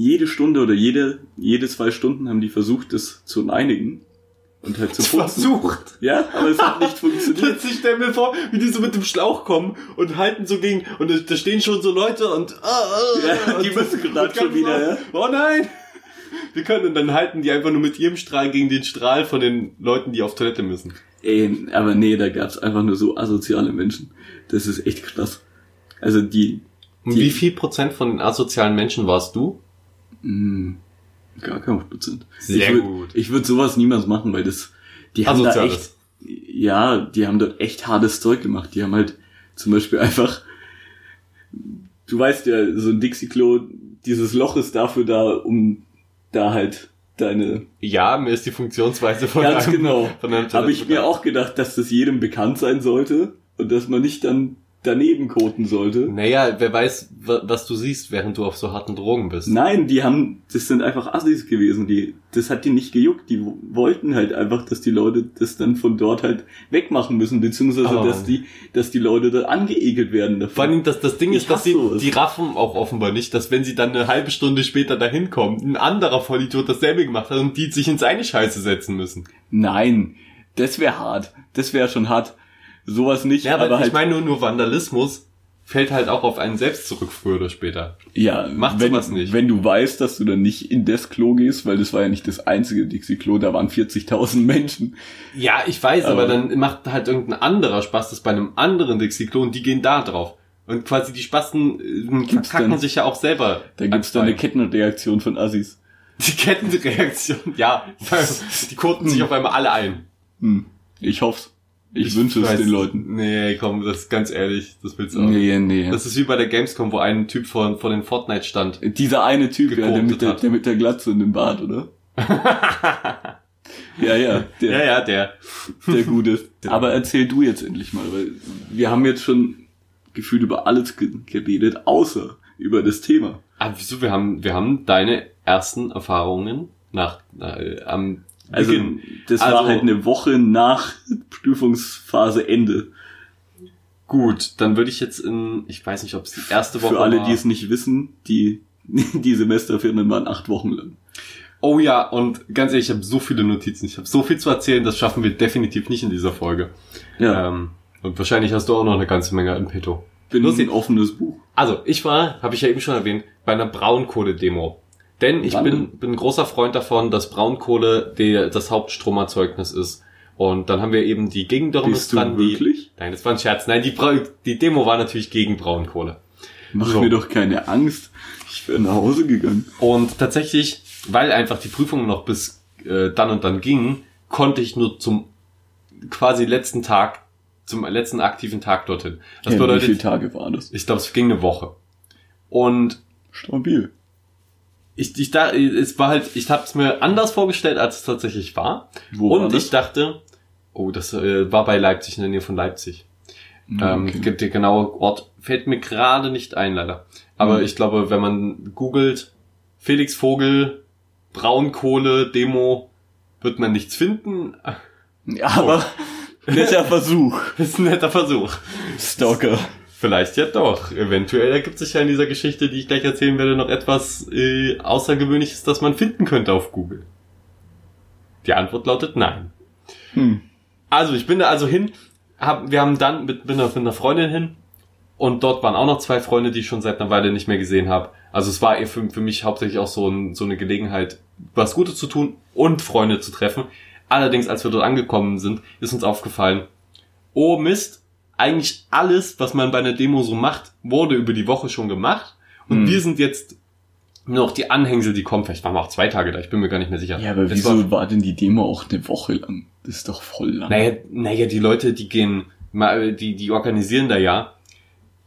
jede Stunde oder jede, jede zwei Stunden haben die versucht, das zu einigen und halt zu putzen. Versucht. Ja, aber es hat nicht funktioniert. Ich stell mir vor, wie die so mit dem Schlauch kommen und halten so gegen, und da, stehen schon so Leute und, ah, ah, Ja, und die müssen gerade schon wieder, laut, Oh nein! Wir können, und dann halten die einfach nur mit ihrem Strahl gegen den Strahl von den Leuten, die auf Toilette müssen. Ey, aber nee, da gab's einfach nur so asoziale Menschen. Das ist echt krass. Also die, Und Die- wie viel Prozent von den asozialen Menschen warst du? Mh, gar kein Prozent. Sehr ich gut. Ich würde sowas niemals machen, weil das, die haben da echt, ja, die haben dort echt hartes Zeug gemacht. Die haben halt zum Beispiel einfach, du weißt ja, so ein Dixie-Klo, dieses Loch ist dafür da, um da halt deine, Ja, mir ist die Funktionsweise von ganz einem, genau, von einem habe ich mir auch gedacht, dass das jedem bekannt sein sollte und dass man nicht dann daneben koten sollte. Naja, wer weiß, wa- was du siehst, während du auf so harten Drogen bist. Nein, die haben, das sind einfach Assis gewesen, die, das hat die nicht gejuckt, die wo- wollten halt einfach, dass die Leute das dann von dort halt wegmachen müssen, beziehungsweise, Aber- dass die, dass die Leute da angeekelt werden Vor davon. allem, das, das Ding Ich ist, dass sie, sowas. die raffen auch offenbar nicht, dass wenn sie dann eine halbe Stunde später dahin kommen, ein anderer Vollidiot dasselbe gemacht hat und die sich in seine Scheiße setzen müssen. Nein, das wäre hart, das wäre schon hart. Sowas nicht, Ja, aber, aber ich halt, meine nur, nur Vandalismus fällt halt auch auf einen selbst zurück, früher oder später. ja, macht wenn, sowas nicht. wenn du weißt, dass du dann nicht in das Klo gehst, weil das war ja nicht das einzige Dixie-Klo, da waren 40.000 Menschen. Ja, ich weiß, aber, Aber- dann macht halt irgendein anderer Spaß das bei einem anderen Dixie-Klo und die gehen da drauf. Und quasi die Spasten äh, dann- sich ja auch selber. Da gibt's dann eine. Kettenreaktion von Assis. Die Kettenreaktion, ja. Die koten sich auf einmal alle ein. Hm. Ich hoff's. Ich, wünsche es den Leuten. Nee, komm, das ist ganz ehrlich, das willst du auch. Nee, nee. Das ist wie bei der Gamescom, wo ein Typ vor, vor den Fortnite stand. Dieser eine Typ, ja, der, mit der, der mit der Glatze und dem Bart, oder? ja, ja, der, Ja, ja, der. der Gute. Aber erzähl du jetzt endlich mal, weil wir haben jetzt schon gefühlt über alles ge geredet, außer über das Thema. Ah, wieso? Wir haben, wir haben deine ersten Erfahrungen nach, äh, am Also, Beginn. das Also- war halt eine Woche nach Prüfungsphase Ende. Gut, dann würde ich jetzt in, ich weiß nicht, ob es die erste Woche Für alle, war. die es nicht wissen, die, die Semesterferien waren acht Wochen lang. Oh ja, und ganz ehrlich, ich habe so viele Notizen, ich habe so viel zu erzählen, das schaffen wir definitiv nicht in dieser Folge. Ja, Ähm, und wahrscheinlich hast du auch noch eine ganze Menge in petto. bin los ein offenes Buch. Also, ich war, habe ich ja eben schon erwähnt, bei einer Braunkohle-Demo. Denn ich bin, bin ein großer Freund davon, dass Braunkohle der, das Hauptstromerzeugnis ist. Und dann haben wir eben die Bist du Gegendemonstranten, die, wirklich? nein, das war ein Scherz, nein, die, die Demo war natürlich gegen Braunkohle. Mach So. mir doch keine Angst. Ich wäre nach Hause gegangen. Und tatsächlich, weil einfach die Prüfung noch bis äh, dann und dann ging, konnte ich nur zum quasi letzten Tag, zum letzten aktiven Tag dorthin. Das ja, wie viele bedeutet, Tage war das? ich glaube, es ging eine Woche. Und Stabil. Ich, ich da, es war halt, ich habe es mir anders vorgestellt, als es tatsächlich war. Wo und war das? ich dachte, oh, das äh, war bei Leipzig, in der Nähe von Leipzig. Ähm, Okay. der, der genaue Ort fällt mir gerade nicht ein, leider. Aber Mhm. ich glaube, wenn man googelt, Felix Vogel, Braunkohle, Demo, wird man nichts finden. Ja, aber netter Versuch. Das ist ein netter Versuch. Stalker. Vielleicht ja doch. Eventuell ergibt sich ja in dieser Geschichte, die ich gleich erzählen werde, noch etwas äh, Außergewöhnliches, das man finden könnte auf Google. Die Antwort lautet nein. Hm. Also ich bin da also hin, hab, wir haben dann mit, mit, einer, mit einer Freundin hin und dort waren auch noch zwei Freunde, die ich schon seit einer Weile nicht mehr gesehen habe. Also es war für, für mich hauptsächlich auch so, ein, so eine Gelegenheit, was Gutes zu tun und Freunde zu treffen. Allerdings, als wir dort angekommen sind, ist uns aufgefallen, oh Mist, eigentlich alles, was man bei einer Demo so macht, wurde über die Woche schon gemacht. Und Hm. wir sind jetzt nur noch die Anhängsel, die kommen. Vielleicht waren wir auch zwei Tage da, ich bin mir gar nicht mehr sicher. Ja, aber Das wieso war- war, denn die Demo auch eine Woche lang? Das ist doch voll lang. Naja, naja, die Leute, die gehen, die, die organisieren da ja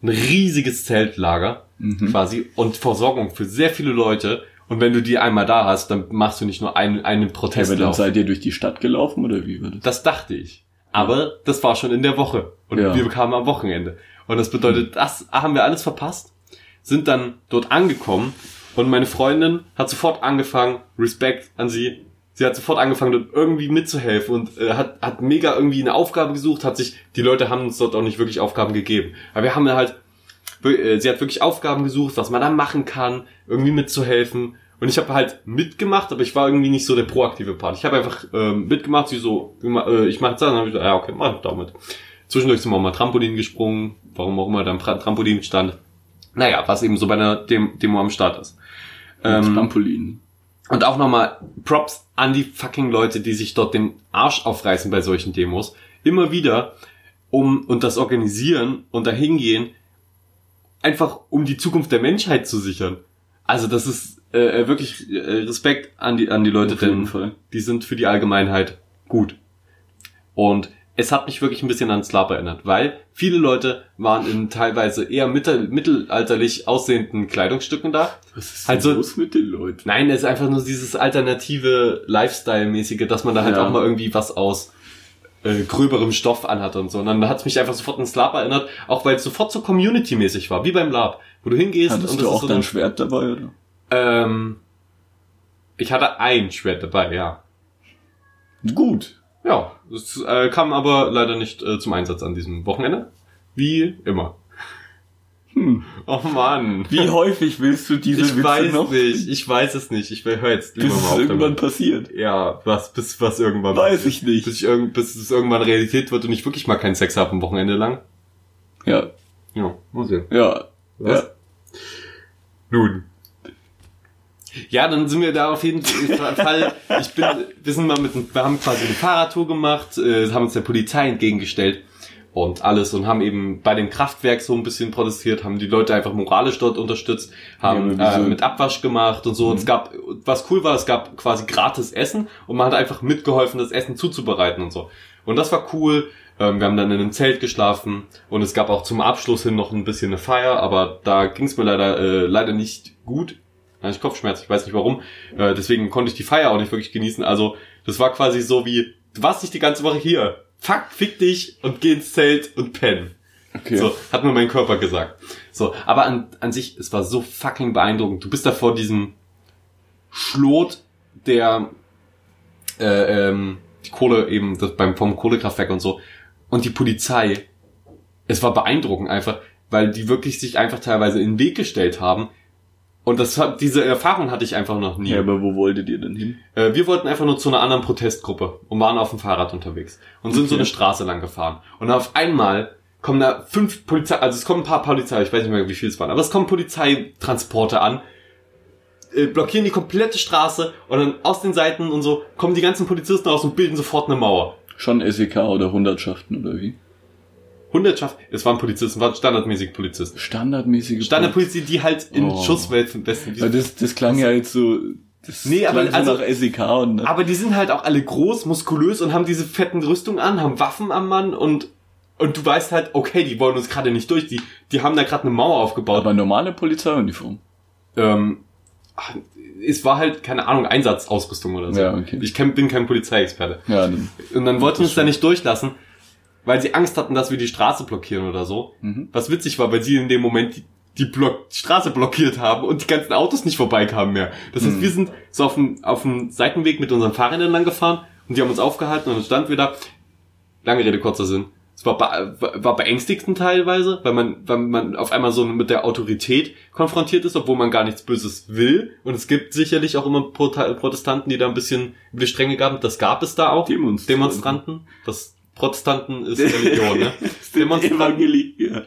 ein riesiges Zeltlager Mhm. quasi und Versorgung für sehr viele Leute. Und wenn du die einmal da hast, dann machst du nicht nur einen, einen Ja, aber dann seid ihr durch die Stadt gelaufen oder wie war das? Das dachte ich. Aber das war schon in der Woche. Und Ja. wir kamen am Wochenende. Und das bedeutet, das haben wir alles verpasst, sind dann dort angekommen und meine Freundin hat sofort angefangen, Respekt an sie, sie hat sofort angefangen, dort irgendwie mitzuhelfen und äh, hat, hat mega irgendwie eine Aufgabe gesucht, hat sich, die Leute haben uns dort auch nicht wirklich Aufgaben gegeben. Aber wir haben halt, äh, sie hat wirklich Aufgaben gesucht, was man da machen kann, irgendwie mitzuhelfen. Und ich habe halt mitgemacht, aber ich war irgendwie nicht so der proaktive Part. Ich habe einfach ähm, mitgemacht, sie so, äh, ich mache das, dann habe ich gesagt, ja okay, mach damit. Zwischendurch sind wir auch mal Trampolin gesprungen, warum auch immer da ein Tra- Trampolin stand. Naja, was eben so bei einer Dem Demo am Start ist. Ähm, Trampolin. und auch nochmal Props an die fucking Leute, die sich dort den Arsch aufreißen bei solchen Demos. Immer wieder um und das organisieren und dahin gehen, einfach um die Zukunft der Menschheit zu sichern. Also das ist äh, wirklich äh, Respekt an die an die Leute, denn Fall. die sind für die Allgemeinheit gut. Und es hat mich wirklich ein bisschen an Slap erinnert, weil viele Leute waren in teilweise eher mittel mittelalterlich aussehenden Kleidungsstücken da. Was ist Also- los mit den Leuten? Nein, es ist einfach nur dieses alternative Lifestyle-mäßige, dass man da halt Ja. auch mal irgendwie was aus äh, gröberem Stoff anhat und so. Und dann hat es mich einfach sofort an Slab erinnert, auch weil es sofort so Community-mäßig war, wie beim Lab, wo du hingehst Hattest und du auch so dein Schwert dabei, oder? ähm, ich hatte ein Schwert dabei, ja. Gut. Ja, es äh, kam aber leider nicht äh, zum Einsatz an diesem Wochenende. Wie immer. Hm. Oh Mann. Wie häufig willst du diese ich Witze weiß noch? nicht, ich weiß es nicht. Ich höre jetzt lieber Bis mal es auf irgendwann damit. passiert. Ja, was, bis was irgendwann Weiß ich nicht. Bis, ich irgend, bis es irgendwann Realität wird und ich wirklich mal keinen Sex habe am Wochenende lang. Ja, Ja, muss sehen. ja. Was? ja. Nun. Ja, dann sind wir da auf jeden Fall. Ich bin, wir sind mal mit, wir haben quasi eine Fahrradtour gemacht, äh, haben uns der Polizei entgegengestellt und alles und haben eben bei dem Kraftwerk so ein bisschen protestiert, haben die Leute einfach moralisch dort unterstützt, haben Ja, äh, mit Abwasch gemacht und so. Und es gab, was cool war, es gab quasi gratis Essen und man hat einfach mitgeholfen, das Essen zuzubereiten und so. Und das war cool. Ähm, wir haben dann in einem Zelt geschlafen und es gab auch zum Abschluss hin noch ein bisschen eine Feier, aber da ging es mir leider äh, leider nicht gut. Da hatte ich Kopfschmerzen, ich weiß nicht warum. Äh, deswegen konnte ich die Feier auch nicht wirklich genießen. Also das war quasi so wie, du warst nicht die ganze Woche hier. Fuck, fick dich und geh ins Zelt und pennen. Okay. So, hat mir mein Körper gesagt. So, aber an, an sich, es war so fucking beeindruckend. Du bist da vor diesem Schlot, der äh, ähm, die Kohle eben das beim vom Kohlekraftwerk und so und die Polizei. Es war beeindruckend einfach, weil die wirklich sich einfach teilweise in den Weg gestellt haben. Und das hat, diese Erfahrung hatte ich einfach noch nie. Ja, aber wo wolltet ihr denn hin? Äh, wir wollten einfach nur zu einer anderen Protestgruppe und waren auf dem Fahrrad unterwegs und sind so Okay. eine Straße lang gefahren. Und auf einmal kommen da fünf Polizei, also es kommen ein paar Polizei, ich weiß nicht mehr, wie viel es waren, aber es kommen Polizeitransporte an, äh, blockieren die komplette Straße und dann aus den Seiten und so kommen die ganzen Polizisten raus und bilden sofort eine Mauer. Schon SEK oder Hundertschaften oder wie? Hundertschaft, es waren Polizisten, waren standardmäßig Polizisten. Standardmäßige Standardpolizisten, die halt in Oh. Schusswelten besten. Weil das, das klang ja jetzt so, das Nee, aber so also- nach SEK und Aber die sind halt auch alle groß, muskulös und haben diese fetten Rüstungen an, haben Waffen am Mann und und du weißt halt, okay, die wollen uns gerade nicht durch, die die haben da gerade eine Mauer aufgebaut. aber normale Polizeiuniform. ähm, ach, es war halt keine Ahnung Einsatzausrüstung oder so. Ja, okay. Ich kenn, bin kein Polizeiexperte. Ja, dann. Und dann wollten Das uns da nicht durchlassen, weil sie Angst hatten, dass wir die Straße blockieren oder so. Mhm. Was witzig war, weil sie in dem Moment die, die, Block, Straße blockiert haben und die ganzen Autos nicht vorbeikamen mehr. Das heißt, Mhm. wir sind so auf dem, auf dem Seitenweg mit unseren Fahrrädern lang gefahren und die haben uns aufgehalten und dann standen wir da. Lange Rede, kurzer Sinn. Es war, be war beängstigend teilweise, weil man, weil man auf einmal so mit der Autorität konfrontiert ist, obwohl man gar nichts Böses will. Und es gibt sicherlich auch immer Protestanten, die da ein bisschen über die Stränge gaben. Das gab es da auch. Demonstranten. Demonstranten. Das Protestanten ist Religion, ne? Demonstranten. Evangelie, ja.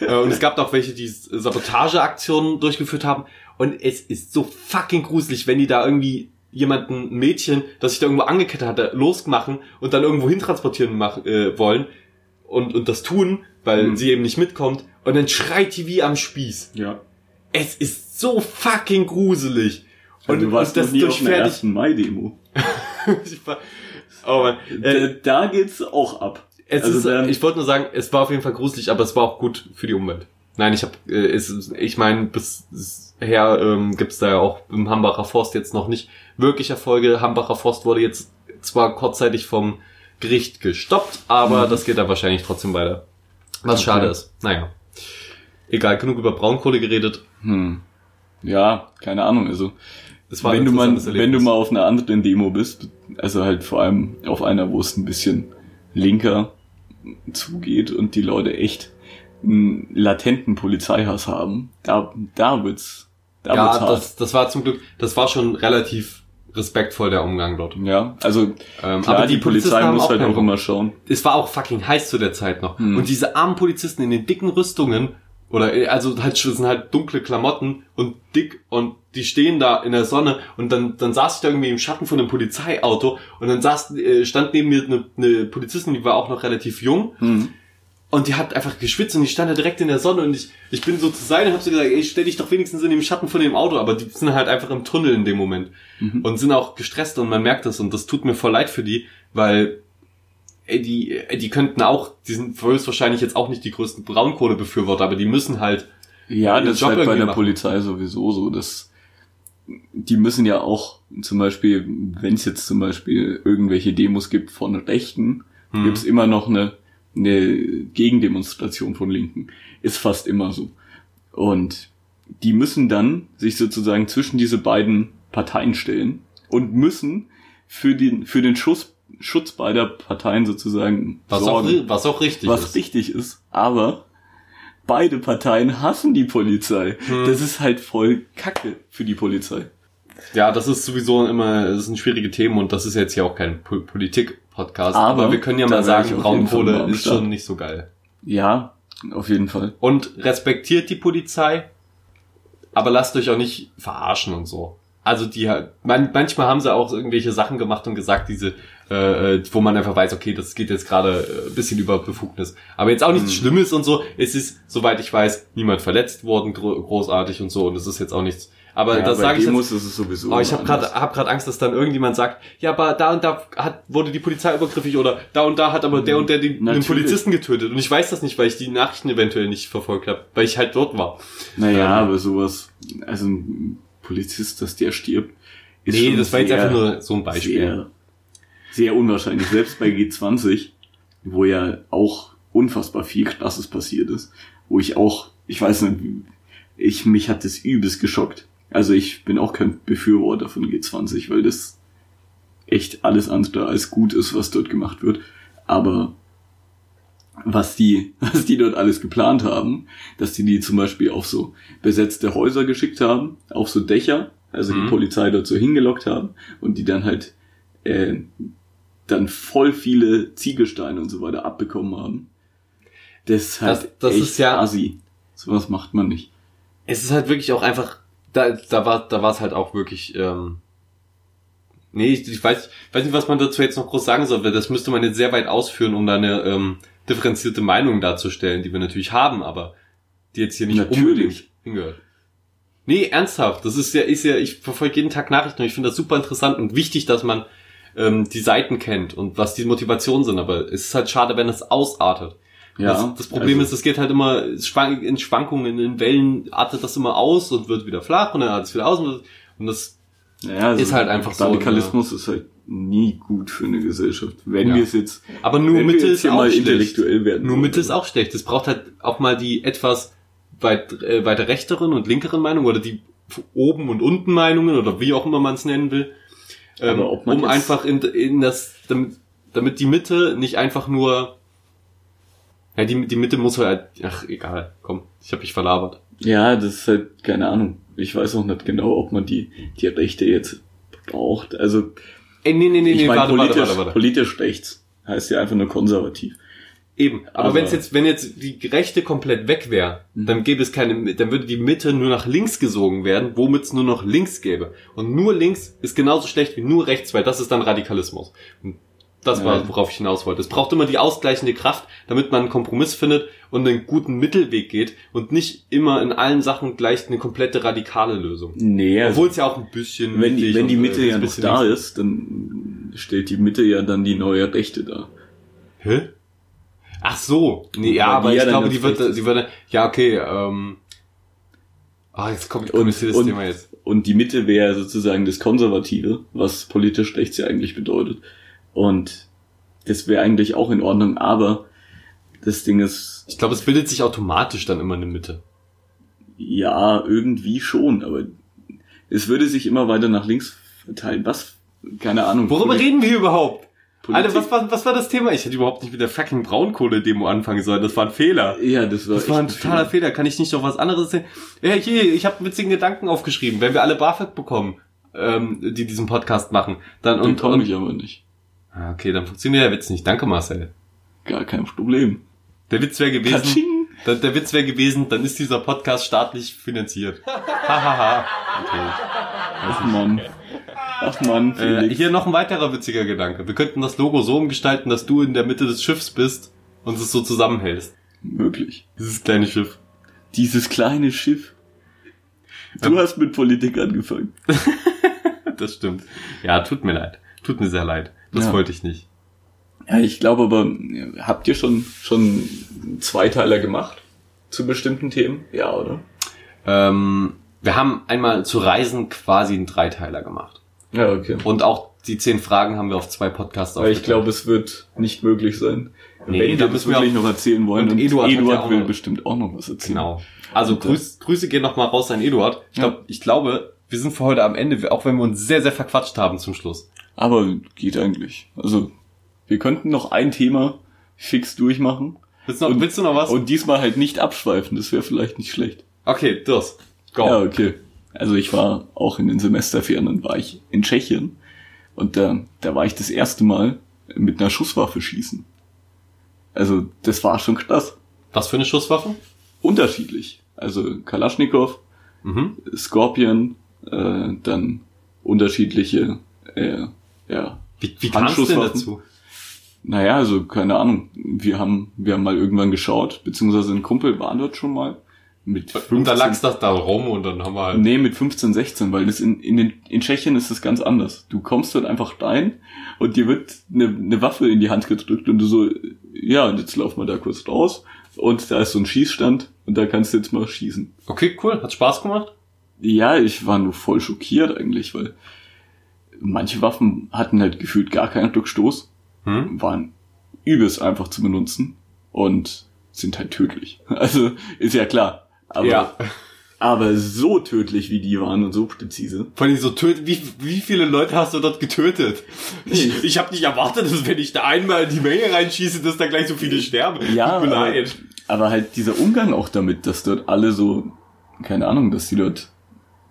Äh, Und es gab auch welche, die Sabotageaktionen durchgeführt haben. Und es ist so fucking gruselig, wenn die da irgendwie jemanden, ein Mädchen, das sich da irgendwo angekettet hatte, losmachen und dann irgendwo hintransportieren machen, äh, wollen und, und das tun, weil Mhm. sie eben nicht mitkommt. Und dann schreit die wie am Spieß. Ja. Es ist so fucking gruselig. Und du warst das noch nie auf einer durchfährt ersten Mai-Demo. Oh Mann. Äh, Da, geht's auch ab. Es Also ist, dann- ich wollte nur sagen, es war auf jeden Fall gruselig, aber es war auch gut für die Umwelt. Nein, ich habe, äh, es, ich meine, bisher ähm, gibt's da ja auch im Hambacher Forst jetzt noch nicht wirklich Erfolge. Hambacher Forst wurde jetzt zwar kurzzeitig vom Gericht gestoppt, aber Mhm. das geht da wahrscheinlich trotzdem weiter. Was Okay. schade ist. Naja. Egal, genug über Braunkohle geredet. Hm. Ja, keine Ahnung. Also wenn du mal, wenn du mal auf einer anderen Demo bist, also halt vor allem auf einer, wo es ein bisschen linker zugeht und die Leute echt einen latenten Polizeihass haben, da, da wird's, da ja, wird's hart. das, das war zum Glück, das war schon relativ respektvoll der Umgang dort. ja, also Ähm, klar, die, Polizisten Polizei muss halt keinen auch immer schauen. es war auch fucking heiß zu der Zeit noch. Hm. Und diese armen Polizisten in den dicken Rüstungen, oder äh, also halt das sind halt dunkle Klamotten und dick und die stehen da in der Sonne und dann dann saß ich da irgendwie im Schatten von einem Polizeiauto und dann saß äh, stand neben mir eine, eine Polizistin, die war auch noch relativ jung Hm. und die hat einfach geschwitzt und die stand da direkt in der Sonne und ich ich bin so zu sein und hab so gesagt, ey, stell dich doch wenigstens in dem Schatten von dem Auto, aber die sind halt einfach im Tunnel in dem Moment Mhm. und sind auch gestresst und man merkt das und das tut mir voll leid für die, weil ey, die, ey, die könnten auch, die sind höchstwahrscheinlich jetzt auch nicht die größten Braunkohlebefürworter, aber die müssen halt, Ja, das ist Job halt bei der machen. Polizei sowieso so, dass die müssen ja auch zum Beispiel, wenn es jetzt zum Beispiel irgendwelche Demos gibt von Rechten, Hm. gibt's immer noch eine, eine Gegendemonstration von Linken. Ist fast immer so. Und die müssen dann sich sozusagen zwischen diese beiden Parteien stellen und müssen für den, für den Schuss, Schutz beider Parteien sozusagen was, auch, sorgen ri- was auch richtig was ist. richtig ist. Aber beide Parteien hassen die Polizei. Hm. Das ist halt voll Kacke für die Polizei. Ja, das ist sowieso immer, das sind schwierige Themen und das ist jetzt ja auch kein Po- Politik-Podcast, aber, Aber wir können ja mal sagen, Braunkohle ist Start. schon nicht so geil. Ja, auf jeden Fall. Und respektiert die Polizei, aber lasst euch auch nicht verarschen und so. Also die man, manchmal haben sie auch irgendwelche Sachen gemacht und gesagt, diese, äh, äh, wo man einfach weiß, okay, das geht jetzt gerade äh, ein bisschen über Befugnis. Aber jetzt auch nichts Mhm. Schlimmes und so. Es ist, soweit ich weiß, niemand verletzt worden, gro großartig und so. Und es ist jetzt auch nichts. Aber das bei sage ich jetzt. Ist es sowieso. Aber ich habe gerade hab grad Angst, dass dann irgendjemand sagt, ja, aber da und da hat, wurde die Polizei übergriffig oder da und da hat aber der und der den, den. Polizisten getötet. Und ich weiß das nicht, weil ich die Nachrichten eventuell nicht verfolgt habe, weil ich halt dort war. Naja, Ähm, aber sowas, also ein Polizist, dass der stirbt, ist nee, das war jetzt einfach nur so ein Beispiel. Sehr, unwahrscheinlich. Selbst bei G20, wo ja auch unfassbar viel Krasses passiert ist, wo ich auch, ich weiß nicht, ich, mich hat das übelst geschockt. Also ich bin auch kein Befürworter von G20, weil das echt alles andere als gut ist, was dort gemacht wird. Aber was die, was die dort alles geplant haben, dass die die zum Beispiel auf so besetzte Häuser geschickt haben, auf so Dächer, also Mhm. die Polizei dort so hingelockt haben und die dann halt äh, dann voll viele Ziegelsteine und so weiter abbekommen haben. Das ist halt Das- das echt ist ja- assi. Sowas macht man nicht. Es ist halt wirklich auch einfach, da, da war da war es halt auch wirklich, ähm, Nee, ich, ich weiß, ich weiß nicht, was man dazu jetzt noch groß sagen soll, weil das müsste man jetzt sehr weit ausführen, um da eine ähm, differenzierte Meinung darzustellen, die wir natürlich haben, aber die jetzt hier nicht Natürlich. unbedingt hingehört. Nee, ernsthaft. Das ist ja, ist ja, ich verfolge jeden Tag Nachrichten und ich finde das super interessant und wichtig, dass man ähm, die Seiten kennt und was die Motivationen sind, aber es ist halt schade, wenn es ausartet. Ja, das, das Problem also- ist, es geht halt immer in Schwankungen, in Wellen artet das immer aus und wird wieder flach und dann artet es wieder aus und, und das Ja, also Ist halt einfach so, Radikalismus ist halt nie gut für eine Gesellschaft. Wenn Ja. wir es jetzt, Aber nur Mitte ist auch schlecht. werden. Nur. Mitte ist auch schlecht. Es braucht halt auch mal die etwas weit, äh, weiter rechteren und linkeren Meinungen oder die oben und unten Meinungen oder wie auch immer man es nennen will. Ähm, Aber ob man um einfach in, in das, damit, damit die Mitte nicht einfach nur, ja, die, die Mitte muss halt, ach, egal, komm, ich habe mich verlabert. Ja, das ist halt, keine Ahnung. Ich weiß auch nicht genau, ob man die, die Rechte jetzt braucht. Also, Ey, nee, nee, nee, ich nee, meine, warte, politisch, warte, warte, warte. politisch rechts heißt ja einfach nur konservativ. Eben, aber, Aber- wenn's jetzt, wenn jetzt die Rechte komplett weg wäre, Mhm. dann gäbe es keine, dann würde die Mitte nur nach links gesogen werden, womit es nur noch links gäbe. Und nur links ist genauso schlecht wie nur rechts, weil das ist dann Radikalismus. Und das war, Ja. worauf ich hinaus wollte. Es braucht immer die ausgleichende Kraft, damit man einen Kompromiss findet und einen guten Mittelweg geht und nicht immer in allen Sachen gleich eine komplette radikale Lösung. Nee, also, Obwohl es ja auch ein bisschen wenn, die, wenn die und, Mitte äh, ja ein noch bisschen da links- ist, dann stellt die Mitte ja dann die neue Rechte dar. Hä? Ach so. Nee, ja, aber ich glaube, die wird, die würde, ja, okay, ähm, ah, jetzt kommt, jetzt das Thema jetzt. Und die Mitte wäre sozusagen das Konservative, was politisch rechts ja eigentlich bedeutet. Und das wäre eigentlich auch in Ordnung, aber das Ding ist, Ich glaube, es bildet sich automatisch dann immer eine Mitte. ja, irgendwie schon, aber es würde sich immer weiter nach links verteilen. Was? Keine Ahnung. Worüber reden wir überhaupt? Politik- Alter, was war, was war das Thema? Ich hätte überhaupt nicht mit der fucking Braunkohle-Demo anfangen sollen. Das war ein Fehler. Ja, das war, Das war ein totaler Fehler. Kann ich nicht noch was anderes sehen? Ja, hier, ich habe witzigen Gedanken aufgeschrieben. Wenn wir alle BAföG bekommen, ähm, die diesen Podcast machen, dann Und und, komme ich aber nicht. Ah, okay, dann funktioniert der Witz nicht. Danke, Marcel. Gar kein Problem. Der Witz wäre gewesen. Katsching. Der, der Witz wäre gewesen, dann ist dieser Podcast staatlich finanziert. Hahaha. okay. Ach man. Ach man, Äh, hier noch ein weiterer witziger Gedanke. Wir könnten das Logo so umgestalten, dass du in der Mitte des Schiffs bist und es so zusammenhältst. Möglich. Dieses kleine Schiff. Dieses kleine Schiff. Du Ähm. hast mit Politik angefangen. Das stimmt. Ja, tut mir leid. Tut mir sehr leid. Das Ja. wollte ich nicht. Ja, ich glaube aber, habt ihr schon, schon Zweiteiler gemacht? Zu bestimmten Themen? Ja, oder? Ähm, wir haben einmal zu Reisen quasi einen Dreiteiler gemacht. Ja, okay. Und auch die zehn Fragen haben wir auf zwei Podcasts Aber ich aufgeteilt. glaube, es wird nicht möglich sein. Nee, Wenn wir das wirklich noch erzählen wollen. und Und, Eduard Eduard, ja will noch- bestimmt auch noch was erzählen. Genau. Also äh, Grüß, Grüße gehen nochmal raus an Eduard. Ich, glaub, ich glaube, wir sind für heute am Ende, auch wenn wir uns sehr, sehr verquatscht haben zum Schluss. Aber geht eigentlich. Also, wir könnten noch ein Thema fix durchmachen. Willst du noch, Und- willst du noch was? Und diesmal halt nicht abschweifen, das wäre vielleicht nicht schlecht. okay, das. Go. Ja, okay. Also ich war auch in den Semesterferien, dann war ich in Tschechien. Und da, da war ich das erste Mal mit einer Schusswaffe schießen. Also das war schon krass. Was für eine Schusswaffe? Unterschiedlich. Also Kalaschnikow, Mhm. Scorpion, äh, dann unterschiedliche, äh, ja. Wie, wie kamst du denn dazu? Naja, also keine Ahnung. Wir haben, wir haben mal irgendwann geschaut, beziehungsweise ein Kumpel war dort schon mal. Mit Und da lag's das da rum und dann haben wir halt... Nee, mit 15, 16, weil das in, in, den, in Tschechien ist das ganz anders. Du kommst dort einfach rein und dir wird eine, eine Waffe in die Hand gedrückt und du so, ja, und jetzt lauf mal da kurz raus und da ist so ein Schießstand und da kannst du jetzt mal schießen. Okay, cool. Hat Spaß gemacht? Ja, ich war nur voll schockiert eigentlich, weil manche Waffen hatten halt gefühlt gar keinen Rückstoß, Hm? waren übelst einfach zu benutzen und sind halt tödlich. Also ist ja klar. Aber, ja. aber so tödlich wie die waren und so präzise. Vor allem so töt wie, wie viele Leute hast du dort getötet? Ich, ich habe nicht erwartet, dass wenn ich da einmal in die Menge reinschieße, dass da gleich so viele sterben. Ja, Tut mir aber, leid. aber halt dieser Umgang auch damit, dass dort alle so, keine Ahnung, dass die dort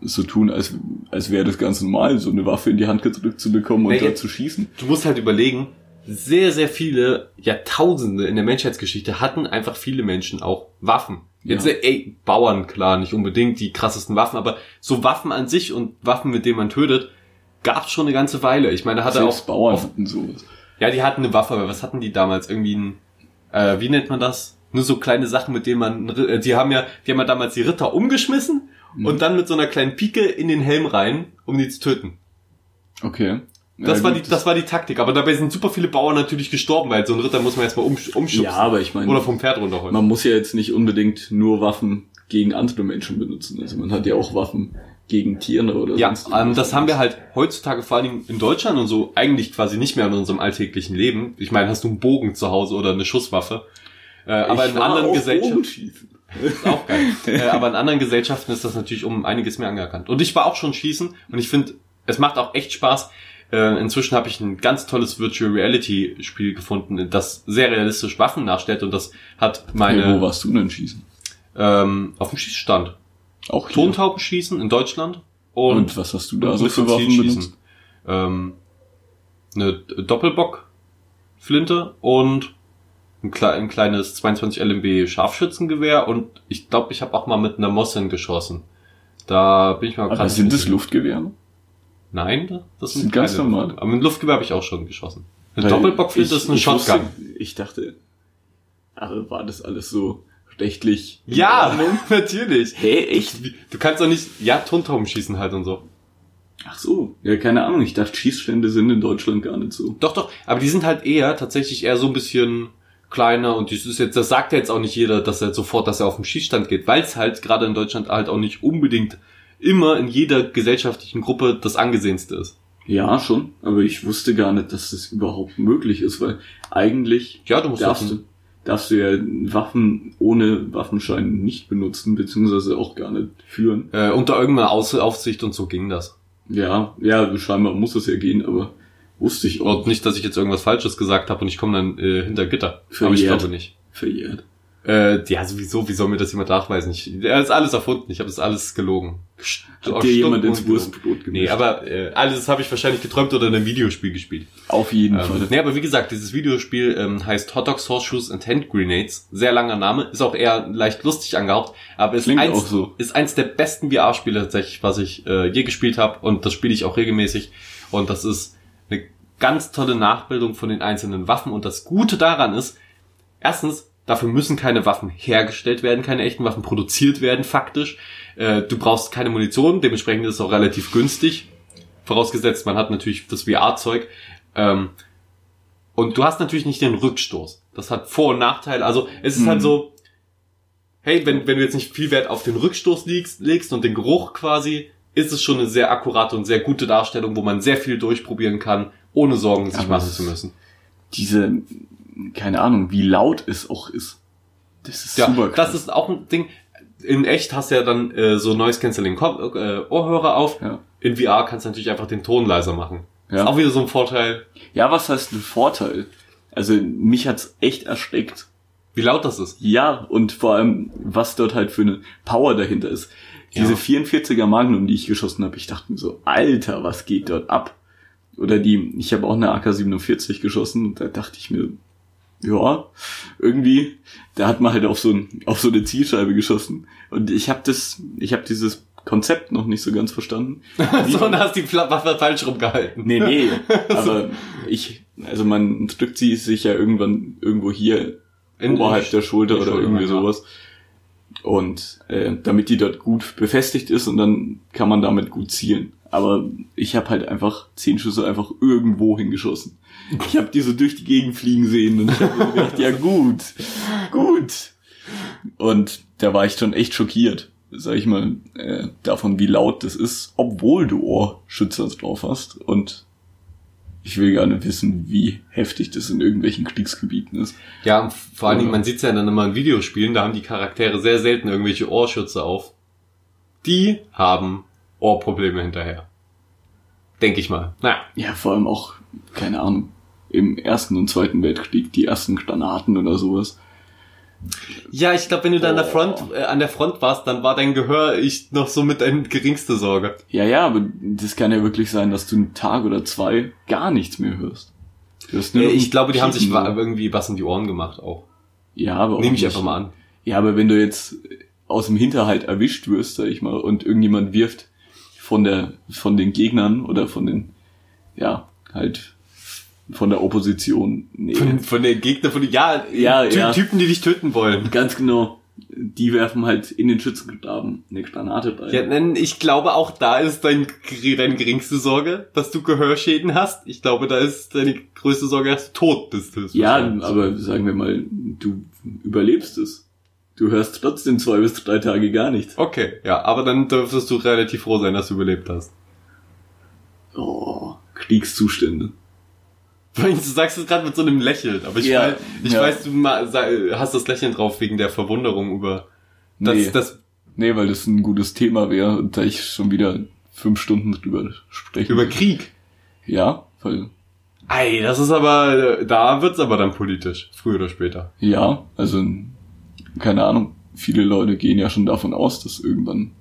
so tun, als, als wäre das ganz normal, so eine Waffe in die Hand gedrückt zu bekommen und Welche- dort zu schießen. Du musst halt überlegen, sehr, sehr viele Jahrtausende in der Menschheitsgeschichte hatten einfach viele Menschen auch Waffen. Jetzt, Ja. ey, Bauern, klar, nicht unbedingt die krassesten Waffen, aber so Waffen an sich und Waffen, mit denen man tötet, gab's schon eine ganze Weile. Ich meine, da hatte Selbst auch Bauern hatten sowas. ja, die hatten eine Waffe, aber was hatten die damals? Irgendwie ein, äh, wie nennt man das? Nur so kleine Sachen, mit denen man, äh, die haben ja, die haben ja damals die Ritter umgeschmissen Mhm. und dann mit so einer kleinen Pike in den Helm rein, um die zu töten. Okay. Das Ja, war die, das war die Taktik. Aber dabei sind super viele Bauern natürlich gestorben, weil so ein Ritter muss man erstmal um, umschubsen. Ja, aber ich meine, Oder vom Pferd runterholen. man muss ja jetzt nicht unbedingt nur Waffen gegen andere Menschen benutzen. Also man hat ja auch Waffen gegen Tiere oder Ja, sonst ähm, das haben wir halt heutzutage vor allen Dingen in Deutschland und so eigentlich quasi nicht mehr in unserem alltäglichen Leben. Ich meine, hast du einen Bogen zu Hause oder eine Schusswaffe? Äh, aber in anderen Gesellschaften. Auch geil. äh, aber in anderen Gesellschaften ist das natürlich um einiges mehr anerkannt. Und ich war auch schon schießen und ich finde, es macht auch echt Spaß. Äh, inzwischen habe ich ein ganz tolles Virtual Reality Spiel gefunden, das sehr realistisch Waffen nachstellt und das hat meine Okay, wo warst du denn schießen? ähm, auf dem Schießstand. Auch hier. Tontauben schießen in Deutschland und, Und was hast du da so für Waffen benutzt? Ähm, eine Doppelbock-Flinte und ein, kle ein kleines 22 LMB Scharfschützengewehr und ich glaube, ich habe auch mal mit einer Mosin geschossen. Da bin ich mal grad sind das. Luftgewehre? Nein, das sind, Sind ganz normal. Aber mit Luftgewehr habe ich auch schon geschossen. Eine Doppelbockflinte ist eine ich Shotgun. Wusste, ich dachte, aber war das alles so rechtlich? Ja, natürlich. Hä, echt? Du kannst doch nicht, ja, Tontauben schießen halt und so. Ach so, ja, keine Ahnung. Ich dachte, Schießstände sind in Deutschland gar nicht so. Doch, doch, aber die sind halt eher tatsächlich eher so ein bisschen kleiner und das ist jetzt, das sagt ja jetzt auch nicht jeder, dass er sofort, dass er auf den Schießstand geht, weil es halt gerade in Deutschland halt auch nicht unbedingt immer in jeder gesellschaftlichen Gruppe das angesehenste ist. Ja, schon. Aber ich wusste gar nicht, dass das überhaupt möglich ist, weil eigentlich Ja, du musst darfst du, darfst du ja Waffen ohne Waffenschein nicht benutzen, beziehungsweise auch gar nicht führen. Äh, unter irgendeiner Aus Aufsicht und so ging das. Ja, ja, scheinbar muss es ja gehen, aber wusste ich auch Und nicht, dass ich jetzt irgendwas Falsches gesagt habe und ich komme dann äh, hinter Gitter. Aber ich Verjährt. glaube nicht. verjährt. Äh, ja, sowieso, wie soll mir das jemand nachweisen? Ich, er ist alles erfunden, ich habe das alles gelogen. Hat dir jemand ins Wurstbrot gemischt? Nee, aber äh, alles habe ich wahrscheinlich geträumt oder in einem Videospiel gespielt. Auf jeden Ähm, Fall. nee, aber wie gesagt, dieses Videospiel ähm, heißt Hot Dogs, Horseshoes and Hand Grenades. Sehr langer Name, ist auch eher leicht lustig angehaucht, aber ist Klingt eins, so. ist eins der besten VR-Spiele tatsächlich, was ich äh, je gespielt habe und das spiele ich auch regelmäßig und das ist eine ganz tolle Nachbildung von den einzelnen Waffen und das Gute daran ist, erstens, dafür müssen keine Waffen hergestellt werden, keine echten Waffen produziert werden, faktisch. Äh, du brauchst keine Munition, dementsprechend ist es auch relativ günstig. Vorausgesetzt, man hat natürlich das VR-Zeug. Ähm, und du hast natürlich nicht den Rückstoß. Das hat Vor- und Nachteile. Also es ist Mhm. halt so, hey, wenn, wenn du jetzt nicht viel Wert auf den Rückstoß legst, legst und den Geruch quasi, ist es schon eine sehr akkurate und sehr gute Darstellung, wo man sehr viel durchprobieren kann, ohne Sorgen sich machen zu müssen. Diese, keine Ahnung, wie laut es auch ist. Das ist Ja, super krass. das ist auch ein Ding. In echt hast du ja dann äh, so Noise Cancelling äh, Ohrhörer auf. ja. In VR kannst du natürlich einfach den Ton leiser machen. Ja. Ist auch wieder so ein Vorteil, ja, was heißt ein Vorteil? Also mich hat's echt erschreckt. wie laut das ist. Ja, und vor allem, was dort halt für eine Power dahinter ist. Diese Ja. 44er Magnum, die ich geschossen habe, ich dachte mir so, Alter, was geht dort ab? Oder die, ich habe auch eine AK-47 geschossen da dachte ich mir, ja, irgendwie, da hat man halt auf so, ein, auf so eine Zielscheibe geschossen. Und ich habe das, ich habe dieses Konzept noch nicht so ganz verstanden. so, und hast die Waffe falsch rumgehalten. Nee, nee, aber ich, also man drückt sie sich ja irgendwann irgendwo hier In- oberhalb der Schulter oder Schulter, irgendwie sowas. Und äh, damit die dort gut befestigt ist und dann kann man damit gut zielen. Aber ich habe halt einfach zehn Schüsse einfach irgendwo hingeschossen. Ich habe die so durch die Gegend fliegen sehen und ich habe gedacht, ja gut, gut. Und da war ich schon echt schockiert, sag ich mal, äh, davon, wie laut das ist, obwohl du Ohrschützer drauf hast. Und ich will gar nicht wissen, wie heftig das in irgendwelchen Kriegsgebieten ist. Ja, vor allen. Dingen, man sieht's ja dann immer in Videospielen, da haben die Charaktere sehr selten irgendwelche Ohrschütze auf. Die haben Ohrprobleme hinterher. Denke ich mal. Naja. Ja, vor allem auch, keine Ahnung, im Ersten und Zweiten Weltkrieg, die ersten Granaten oder sowas. Ja, ich glaube, wenn du da an der Oh. Front, äh, an der Front warst, dann war dein Gehör ich noch so mit deine geringste Sorge. Ja, ja, aber das kann ja wirklich sein, dass du einen Tag oder zwei gar nichts mehr hörst. Du hörst nur Äh, ich glaube, die haben sich nur. irgendwie was in die Ohren gemacht auch. Ja, aber auch Nehme ich nicht- einfach mal an. Ja, aber wenn du jetzt aus dem Hinterhalt erwischt wirst, sag ich mal, und irgendjemand wirft von der, von den Gegnern oder von den ja, halt von der Opposition. Nee. Von, von den Gegnern, von den, ja, Ja, Ty ja. Typen, die dich töten wollen. Ganz genau. Die werfen halt in den Schützengraben eine Granate rein. Ja, ich glaube auch da ist dein, deine geringste Sorge, dass du Gehörschäden hast. Ich glaube, da ist deine größte Sorge, dass du tot bist. Ja, aber sagen wir mal, du überlebst es. Du hörst trotzdem zwei bis drei Tage gar nichts. Okay, ja, aber dann dürftest du relativ froh sein, dass du überlebt hast. Oh, Kriegszustände. Du sagst es gerade mit so einem Lächeln, aber ich, Ja, weiß, ich ja. weiß, du hast das Lächeln drauf wegen der Verwunderung über das, Nee. das Nee, weil das ein gutes Thema wäre und da ich schon wieder fünf Stunden drüber spreche. über Krieg. Ja, weil, Ei, das ist aber, da wird's aber dann politisch, früher oder später. ja, also, keine Ahnung, viele Leute gehen ja schon davon aus, dass irgendwann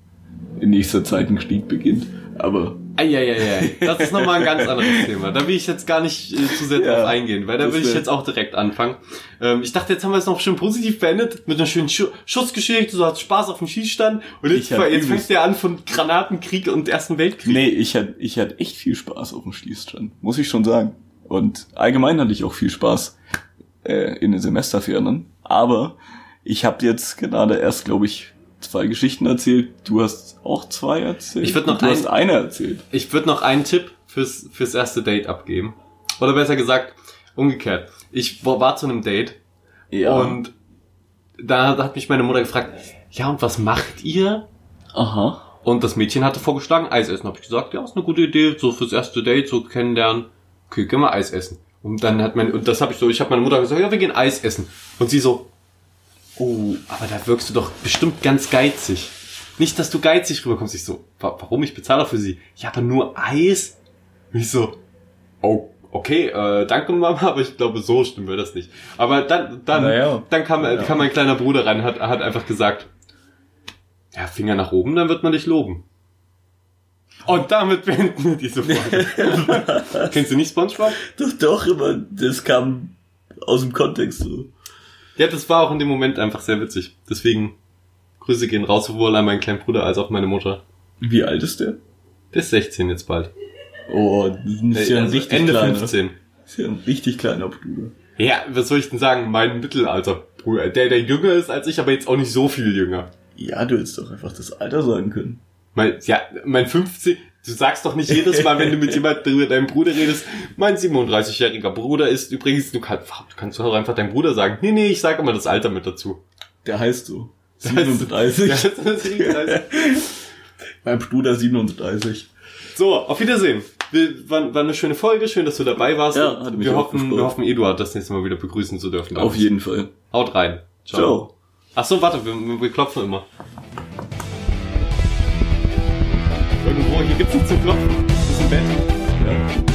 in nächster Zeit ein Krieg beginnt. Aber, Eieiei, das ist nochmal ein ganz anderes Thema. Da will ich jetzt gar nicht äh, zu sehr Ja, drauf eingehen, weil da will ich jetzt auch direkt anfangen. Ähm, ich dachte, jetzt haben wir es noch schön positiv beendet, mit einer schönen Schu Schussgeschichte, du hast Spaß auf dem Schießstand und jetzt, jetzt fängst du an von Granatenkrieg und Ersten Weltkrieg. nee, ich hatte, ich hatte echt viel Spaß auf dem Schließstand, muss ich schon sagen. Und allgemein hatte ich auch viel Spaß äh, in den Semesterferien. Aber ich habe jetzt gerade erst, glaube ich, zwei Geschichten erzählt. Du hast auch zwei erzählt. Ich würd noch du ein- hast eine erzählt. Ich würde noch einen Tipp fürs, fürs erste Date abgeben. Oder besser gesagt, umgekehrt. Ich war, zu einem Date und da hat- mich meine Mutter gefragt, ja und was macht ihr? aha. Und das Mädchen hatte vorgeschlagen, Eis essen. Habe ich gesagt, ja, ist eine gute Idee, so fürs erste Date, so kennenlernen. Okay, können wir Eis essen. Und dann hat mein, und das habe ich so, ich habe meine Mutter gesagt, ja, wir gehen Eis essen. Und sie so, oh, aber da wirkst du doch bestimmt ganz geizig. Nicht, dass du geizig rüberkommst. Ich so, wa warum? Ich bezahle doch für sie. Ja, aber nur Eis? Und ich so, oh, okay, äh, danke Mama, aber ich glaube, so stimmen wir das nicht. Aber dann, dann, Naja. dann kam, Ja. kam mein kleiner Bruder rein, hat, hat einfach gesagt, ja, Finger nach oben, dann wird man dich loben. Und damit beenden wir diese Folge. Kennst du nicht Spongebob? Doch, doch, aber das kam aus dem Kontext so. Ja, das war auch in dem Moment einfach sehr witzig. Deswegen, Grüße gehen raus, sowohl an meinen kleinen Bruder als auch meine Mutter. Wie alt ist der? Der ist 16 jetzt bald. Oh, das ist ja ein Also richtig Ende kleiner. 15. Ist ja ein richtig kleiner Bruder. Ja, was soll ich denn sagen? Mein Mittelalterbruder. Der, der jünger ist als ich, aber jetzt auch nicht so viel jünger. Ja, du hättest doch einfach das Alter sagen können. Mein, ja, mein 15, du sagst doch nicht jedes Mal, wenn du mit jemandem über deinen Bruder redest, mein 37-jähriger Bruder ist übrigens, du kannst, du kannst doch einfach deinen Bruder sagen. Nee, nee, ich sag immer das Alter mit dazu. Der heißt so. Das heißt- 37. Ja, das ist egal. Mein Bruder 37. so, auf Wiedersehen. War, war eine schöne Folge, schön, dass du dabei warst. Ja, hat mich wir, hoffen, wir hoffen, Eduard das nächste Mal wieder begrüßen zu dürfen. Auf jeden Fall. Haut rein. Ciao. Ach so, warte, wir, wir klopfen immer. Irgendwo, hier gibt's nichts zu klopfen. Das ist ein Bett. Ja.